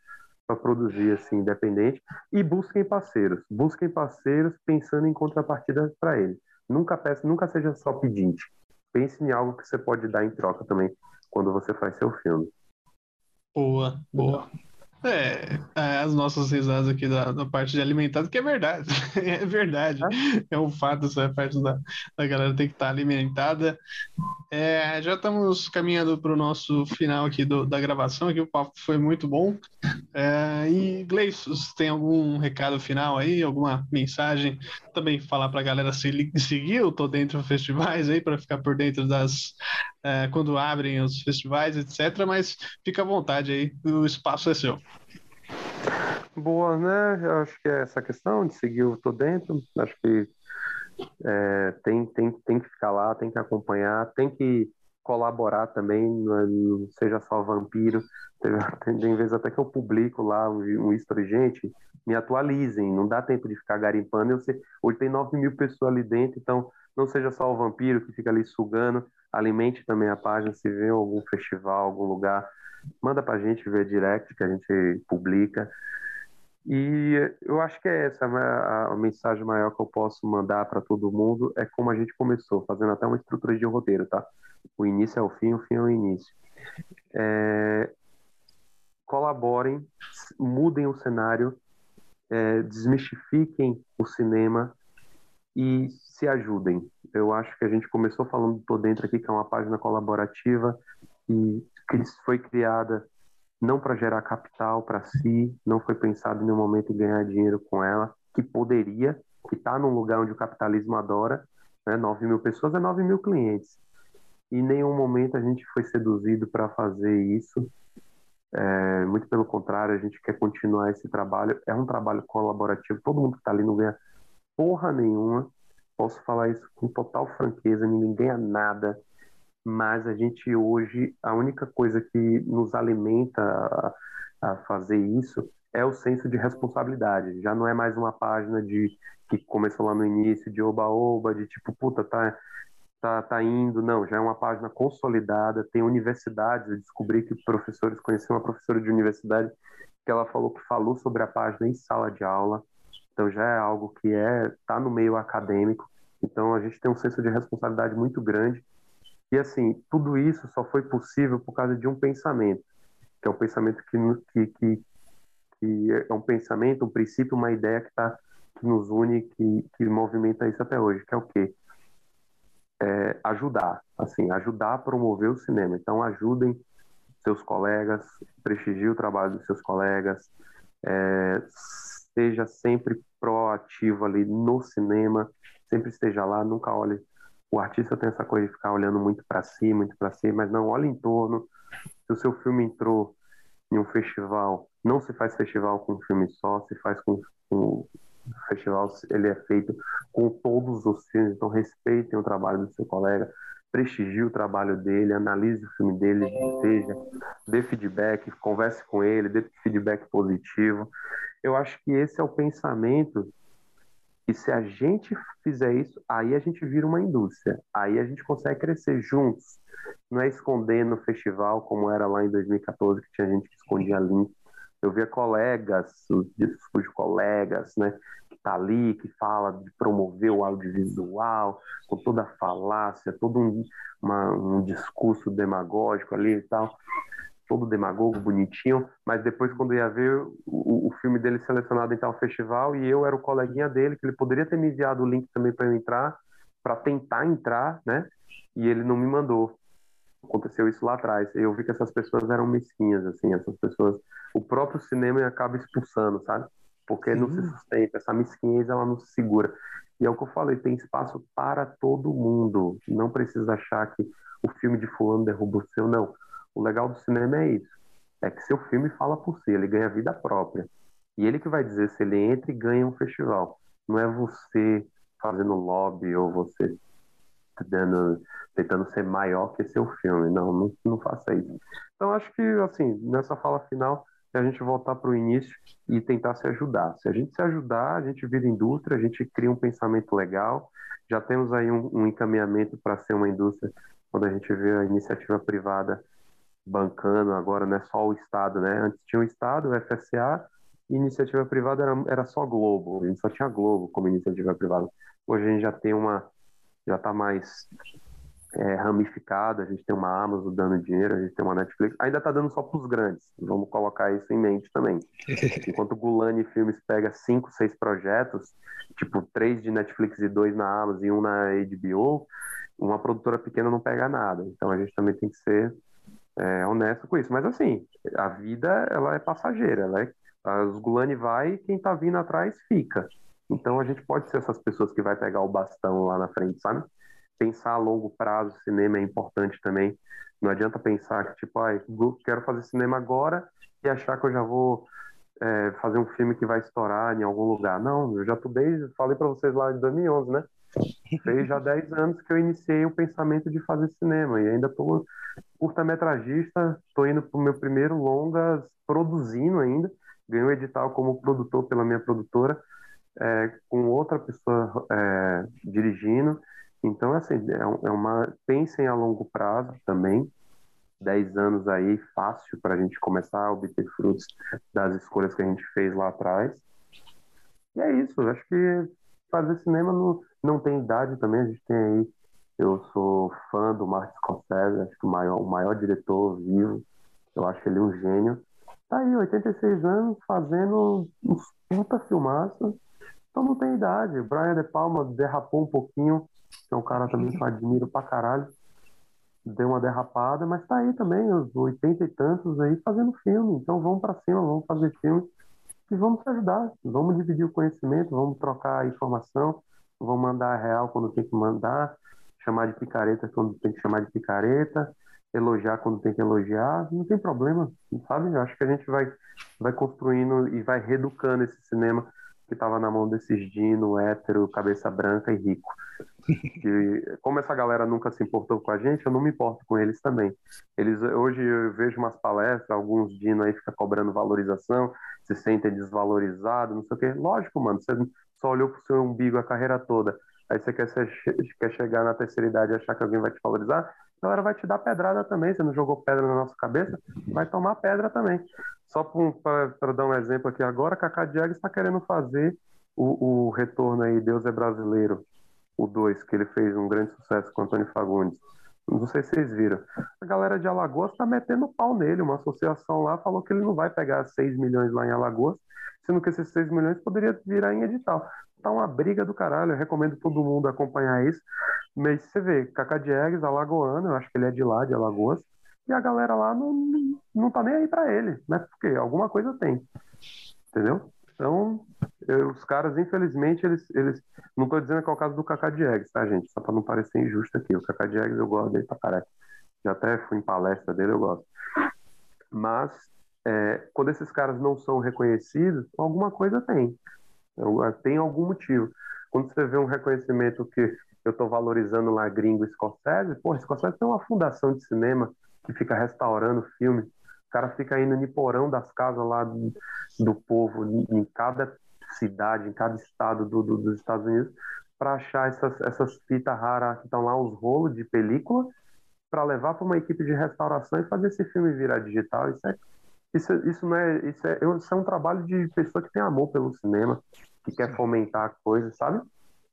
para produzir assim independente e busquem parceiros, busquem parceiros pensando em contrapartida para eles. Nunca peça, nunca seja só pedinte. Pense em algo que você pode dar em troca também quando você faz seu filme. Boa, boa. É, as nossas risadas aqui da, da parte de alimentado, que é verdade. É verdade. É um fato, essa parte da, da galera tem que estar alimentada. É, já estamos caminhando para o nosso final aqui do, da gravação, aqui o papo foi muito bom. É, e Gleison, tem algum recado final aí, alguma mensagem? Também falar para a galera se, seguir o Tô Dentro Festivais aí, para ficar por dentro das. É, quando abrem os festivais, etc. Mas fica à vontade aí, o espaço é seu. Boa, né? Eu acho que é essa questão de seguir o Tô Dentro. Acho que é, tem, tem, tem que ficar lá, tem que acompanhar, tem que colaborar também, não seja só vampiro. Tem vezes até que eu publico lá um, um history, gente, me atualizem, não dá tempo de ficar garimpando. Eu sei, hoje tem 9 mil pessoas ali dentro, então não seja só o vampiro que fica ali sugando, alimente também a página, se vê algum festival, algum lugar, manda pra gente ver direct que a gente publica. E eu acho que é essa a, mensagem maior que eu posso mandar para todo mundo é como a gente começou, fazendo até uma estrutura de roteiro, tá? O início é o fim, o fim é o início. É, colaborem, mudem o cenário, é, desmistifiquem o cinema e se ajudem. Eu acho que a gente começou falando por dentro aqui que é uma página colaborativa e que foi criada não para gerar capital para si, não foi pensado em nenhum momento em ganhar dinheiro com ela, que poderia, que está num lugar onde o capitalismo adora, né? 9 mil pessoas é 9 mil clientes. Em nenhum momento a gente foi seduzido para fazer isso. É, muito pelo contrário, a gente quer continuar esse trabalho. É um trabalho colaborativo, todo mundo que está ali não ganha porra nenhuma. Posso falar isso com total franqueza, ninguém ganha nada mas a gente hoje, a única coisa que nos alimenta a, a fazer isso é o senso de responsabilidade. Já não é mais uma página de que começou lá no início de oba-oba, de tipo, puta, tá, tá, tá indo. Não, já é uma página consolidada, tem universidades. Eu descobri que professores, conheci uma professora de universidade que ela falou que falou sobre a página em sala de aula. Então já é algo que é tá no meio acadêmico. Então a gente tem um senso de responsabilidade muito grande e assim, tudo isso só foi possível por causa de um pensamento, que é um pensamento que, que, que, é um pensamento, um princípio, uma ideia que, tá, que nos une, que, que movimenta isso até hoje, que é o quê? É ajudar, assim, ajudar a promover o cinema. Então, ajudem seus colegas, prestigie o trabalho dos seus colegas, é, seja sempre proativo ali no cinema, sempre esteja lá, nunca olhe o artista tem essa coisa de ficar olhando muito para si, muito para si, mas não olha em torno. Se o seu filme entrou em um festival, não se faz festival com um filme só, se faz com, com festival, ele é feito com todos os filmes, então respeitem o trabalho do seu colega, prestigie o trabalho dele, analise o filme dele, seja, dê feedback, converse com ele, dê feedback positivo. Eu acho que esse é o pensamento e se a gente fizer isso, aí a gente vira uma indústria. Aí a gente consegue crescer juntos. Não é escondendo o festival como era lá em 2014, que tinha gente que escondia link. Eu via colegas, os discos de colegas, né, que tá ali, que fala de promover o audiovisual, com toda a falácia, todo um, uma, um discurso demagógico ali e tal todo demagogo, bonitinho, mas depois quando ia ver o, o filme dele selecionado em tal festival e eu era o coleguinha dele, que ele poderia ter me enviado o link também para eu entrar, para tentar entrar, né? E ele não me mandou. Aconteceu isso lá atrás. Eu vi que essas pessoas eram mesquinhas, assim, essas pessoas. O próprio cinema acaba expulsando, sabe? Porque Sim. não se sustenta. Essa mesquinhez, ela não se segura. E é o que eu falei, tem espaço para todo mundo. Não precisa achar que o filme de fulano derruba o seu, não. O legal do cinema é isso. É que seu filme fala por si, ele ganha vida própria. E ele que vai dizer se ele entra e ganha um festival. Não é você fazendo lobby ou você dando, tentando ser maior que seu filme. Não, não, não faça isso. Então acho que assim, nessa fala final, é a gente voltar para o início e tentar se ajudar. Se a gente se ajudar, a gente vira indústria, a gente cria um pensamento legal. Já temos aí um, um encaminhamento para ser uma indústria quando a gente vê a iniciativa privada bancando agora, não é só o Estado, né? Antes tinha o Estado, o FSA, e iniciativa privada era, era só Globo, a gente só tinha Globo como iniciativa privada. Hoje a gente já tem uma, já está mais é, ramificado, a gente tem uma Amazon dando dinheiro, a gente tem uma Netflix, ainda está dando só para os grandes, vamos colocar isso em mente também. Enquanto o Gulani Filmes pega cinco, seis projetos, tipo três de Netflix e dois na Amazon e um na HBO, uma produtora pequena não pega nada. Então a gente também tem que ser é, honesto com isso. Mas assim, a vida ela é passageira, ela é, os Gulani vai e quem tá vindo atrás fica. Então a gente pode ser essas pessoas que vai pegar o bastão lá na frente, sabe? Pensar a longo prazo, cinema é importante também. Não adianta pensar que, tipo, ah, quero fazer cinema agora e achar que eu já vou é, fazer um filme que vai estourar em algum lugar. Não, eu já tô desde, falei para vocês lá em 2011, né? Fez já 10 anos que eu iniciei o pensamento de fazer cinema e ainda tô curta-metragista, estou indo para o meu primeiro longa produzindo ainda. Ganhei um edital como produtor pela minha produtora, é, com outra pessoa é, dirigindo. Então, assim, é, é uma. Pensem a longo prazo também. 10 anos aí, fácil para a gente começar a obter frutos das escolhas que a gente fez lá atrás. E é isso, acho que fazer cinema não, não tem idade também, a gente tem aí eu sou fã do Martin Scorsese, acho que o maior, o maior diretor vivo. Eu acho ele um gênio. Tá aí, 86 anos, fazendo uns puta filmaço. Então não tem idade. Brian De Palma derrapou um pouquinho, que é um cara também que eu admiro pra caralho. Deu uma derrapada, mas tá aí também, os 80 e tantos aí fazendo filme. Então vamos para cima, vamos fazer filme e vamos se ajudar. Vamos dividir o conhecimento, vamos trocar a informação, vamos mandar a real quando tem que mandar chamar de picareta quando tem que chamar de picareta, elogiar quando tem que elogiar, não tem problema, sabe? Eu acho que a gente vai, vai construindo e vai reeducando esse cinema que estava na mão desses Dino, hétero, cabeça branca e rico. E, como essa galera nunca se importou com a gente, eu não me importo com eles também. Eles hoje eu vejo umas palestras, alguns Dino aí fica cobrando valorização, se sentem desvalorizados, não sei o quê. Lógico, mano, você só olhou pro seu umbigo a carreira toda. Aí você quer, ser, quer chegar na terceira idade e achar que alguém vai te valorizar, galera vai te dar pedrada também. Você não jogou pedra na nossa cabeça, vai tomar pedra também. Só para dar um exemplo aqui agora, Kaká Diego está querendo fazer o, o, retorno aí, Deus é Brasileiro, o 2, que ele fez um grande sucesso com Antônio Fagundes. Não sei se vocês viram. A galera de Alagoas está metendo pau nele. Uma associação lá falou que ele não vai pegar 6 milhões lá em Alagoas, sendo que esses 6 milhões poderia virar em edital tá uma briga do caralho. Eu recomendo todo mundo acompanhar isso. Mas você vê, Cacá Diegues, alagoano, eu acho que ele é de lá, de Alagoas, e a galera lá não, não tá nem aí para ele, né? Porque alguma coisa tem. Entendeu? Então, eu, os caras, infelizmente, eles, eles. Não tô dizendo que é o caso do Cacá Diegues, tá, gente? Só pra não parecer injusto aqui. O Cacá Diegues eu gosto dele pra caralho. Já até fui em palestra dele, eu gosto. Mas, é, quando esses caras não são reconhecidos, alguma coisa tem. É, tem algum motivo. Quando você vê um reconhecimento que eu estou valorizando lá gringo Scorsese, pô, Scorsese tem uma fundação de cinema que fica restaurando filme. O cara fica indo no porão das casas lá do, do povo, em cada cidade, em cada estado do, do, dos Estados Unidos, para achar essas, essas fitas raras que estão lá, os rolos de película, para levar para uma equipe de restauração e fazer esse filme virar digital. Isso, é, isso, isso, não é, isso, é, isso é um trabalho de pessoa que tem amor pelo cinema, que quer fomentar a coisa, sabe?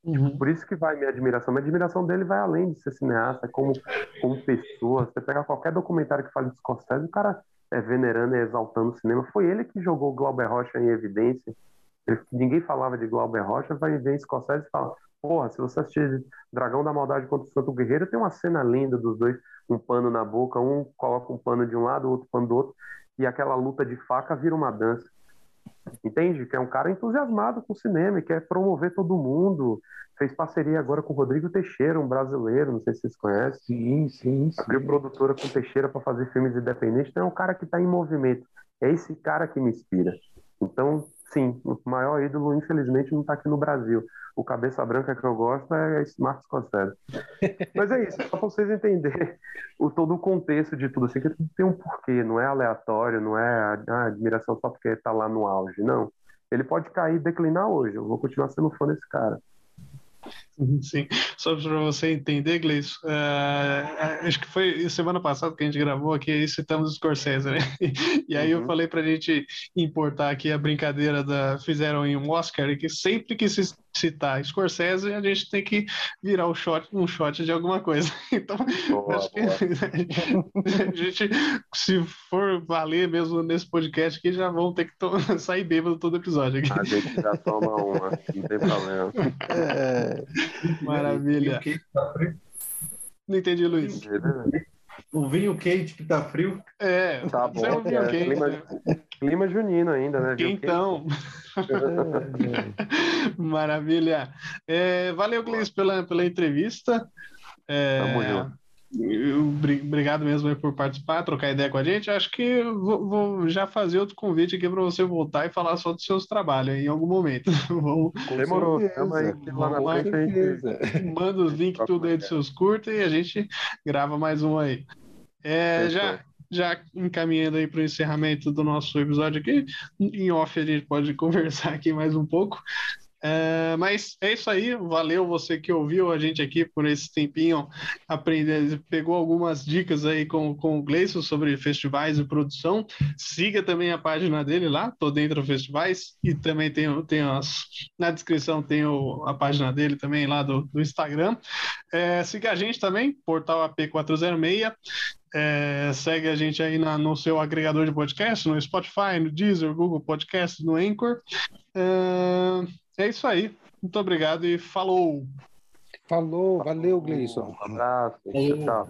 Uhum. Por isso que vai minha admiração. Minha admiração dele vai além de ser cineasta, como, como pessoa. Você pegar qualquer documentário que fale de Scorsese, o cara é venerando e exaltando o cinema. Foi ele que jogou Glauber Rocha em evidência. Ele, ninguém falava de Glauber Rocha, vai ver Scorsese e fala: Porra, se você assistir Dragão da Maldade contra o Santo Guerreiro, tem uma cena linda dos dois, um pano na boca, um coloca um pano de um lado, o outro pano do outro, e aquela luta de faca vira uma dança. Entende? Que é um cara entusiasmado com o cinema e quer promover todo mundo. Fez parceria agora com o Rodrigo Teixeira, um brasileiro, não sei se vocês conhecem. Sim, sim. sim. Abriu produtora com Teixeira para fazer filmes independentes. Então é um cara que está em movimento. É esse cara que me inspira. Então, sim, o maior ídolo, infelizmente, não está aqui no Brasil. O cabeça branca que eu gosto é Smart Scorsese. Mas é isso, só para vocês entenderem o, todo o contexto de tudo. Assim, que tem um porquê, não é aleatório, não é a, a admiração só porque está lá no auge, não. Ele pode cair e declinar hoje, eu vou continuar sendo fã desse cara. Sim, só para você entender, Gleison, uh, acho que foi semana passada que a gente gravou aqui e citamos o Scorsese, né? E aí uhum. eu falei para a gente importar aqui a brincadeira da fizeram em um Oscar que sempre que se citar Scorsese, a gente tem que virar um shot, um shot de alguma coisa. Então, boa, acho boa. que a gente, se for valer mesmo nesse podcast aqui, já vão ter que sair bêbado todo episódio aqui. A gente já toma uma, não tem problema. É... Maravilha. Não entendi, Luiz. O vinho quente que tá frio. É, tá bom. É um vinho é, quente, clima, né? Clima junino ainda, né? Então. Maravilha. É, valeu, Gleice, pela, pela entrevista. É, Tamo junto. Obrigado mesmo por participar, trocar ideia com a gente. Acho que vou, vou já fazer outro convite aqui para você voltar e falar só dos seus trabalhos em algum momento. Vamos, Demorou, Vamos aí, lá na frente. Manda os links tudo aí dos seus curtos e a gente grava mais um aí. É, já, já encaminhando aí para o encerramento do nosso episódio aqui, em off a gente pode conversar aqui mais um pouco. É, mas é isso aí, valeu você que ouviu a gente aqui por esse tempinho, aprender, pegou algumas dicas aí com, com o Gleison sobre festivais e produção. Siga também a página dele lá, tô dentro festivais, e também tem, tem as, na descrição tem o, a página dele também lá do, do Instagram. É, siga a gente também, portal AP406. É, segue a gente aí na, no seu agregador de podcast, no Spotify, no Deezer, Google Podcast, no Anchor. É, é isso aí. Muito obrigado e falou! Falou, valeu, Gleison. Um abraço, tchau.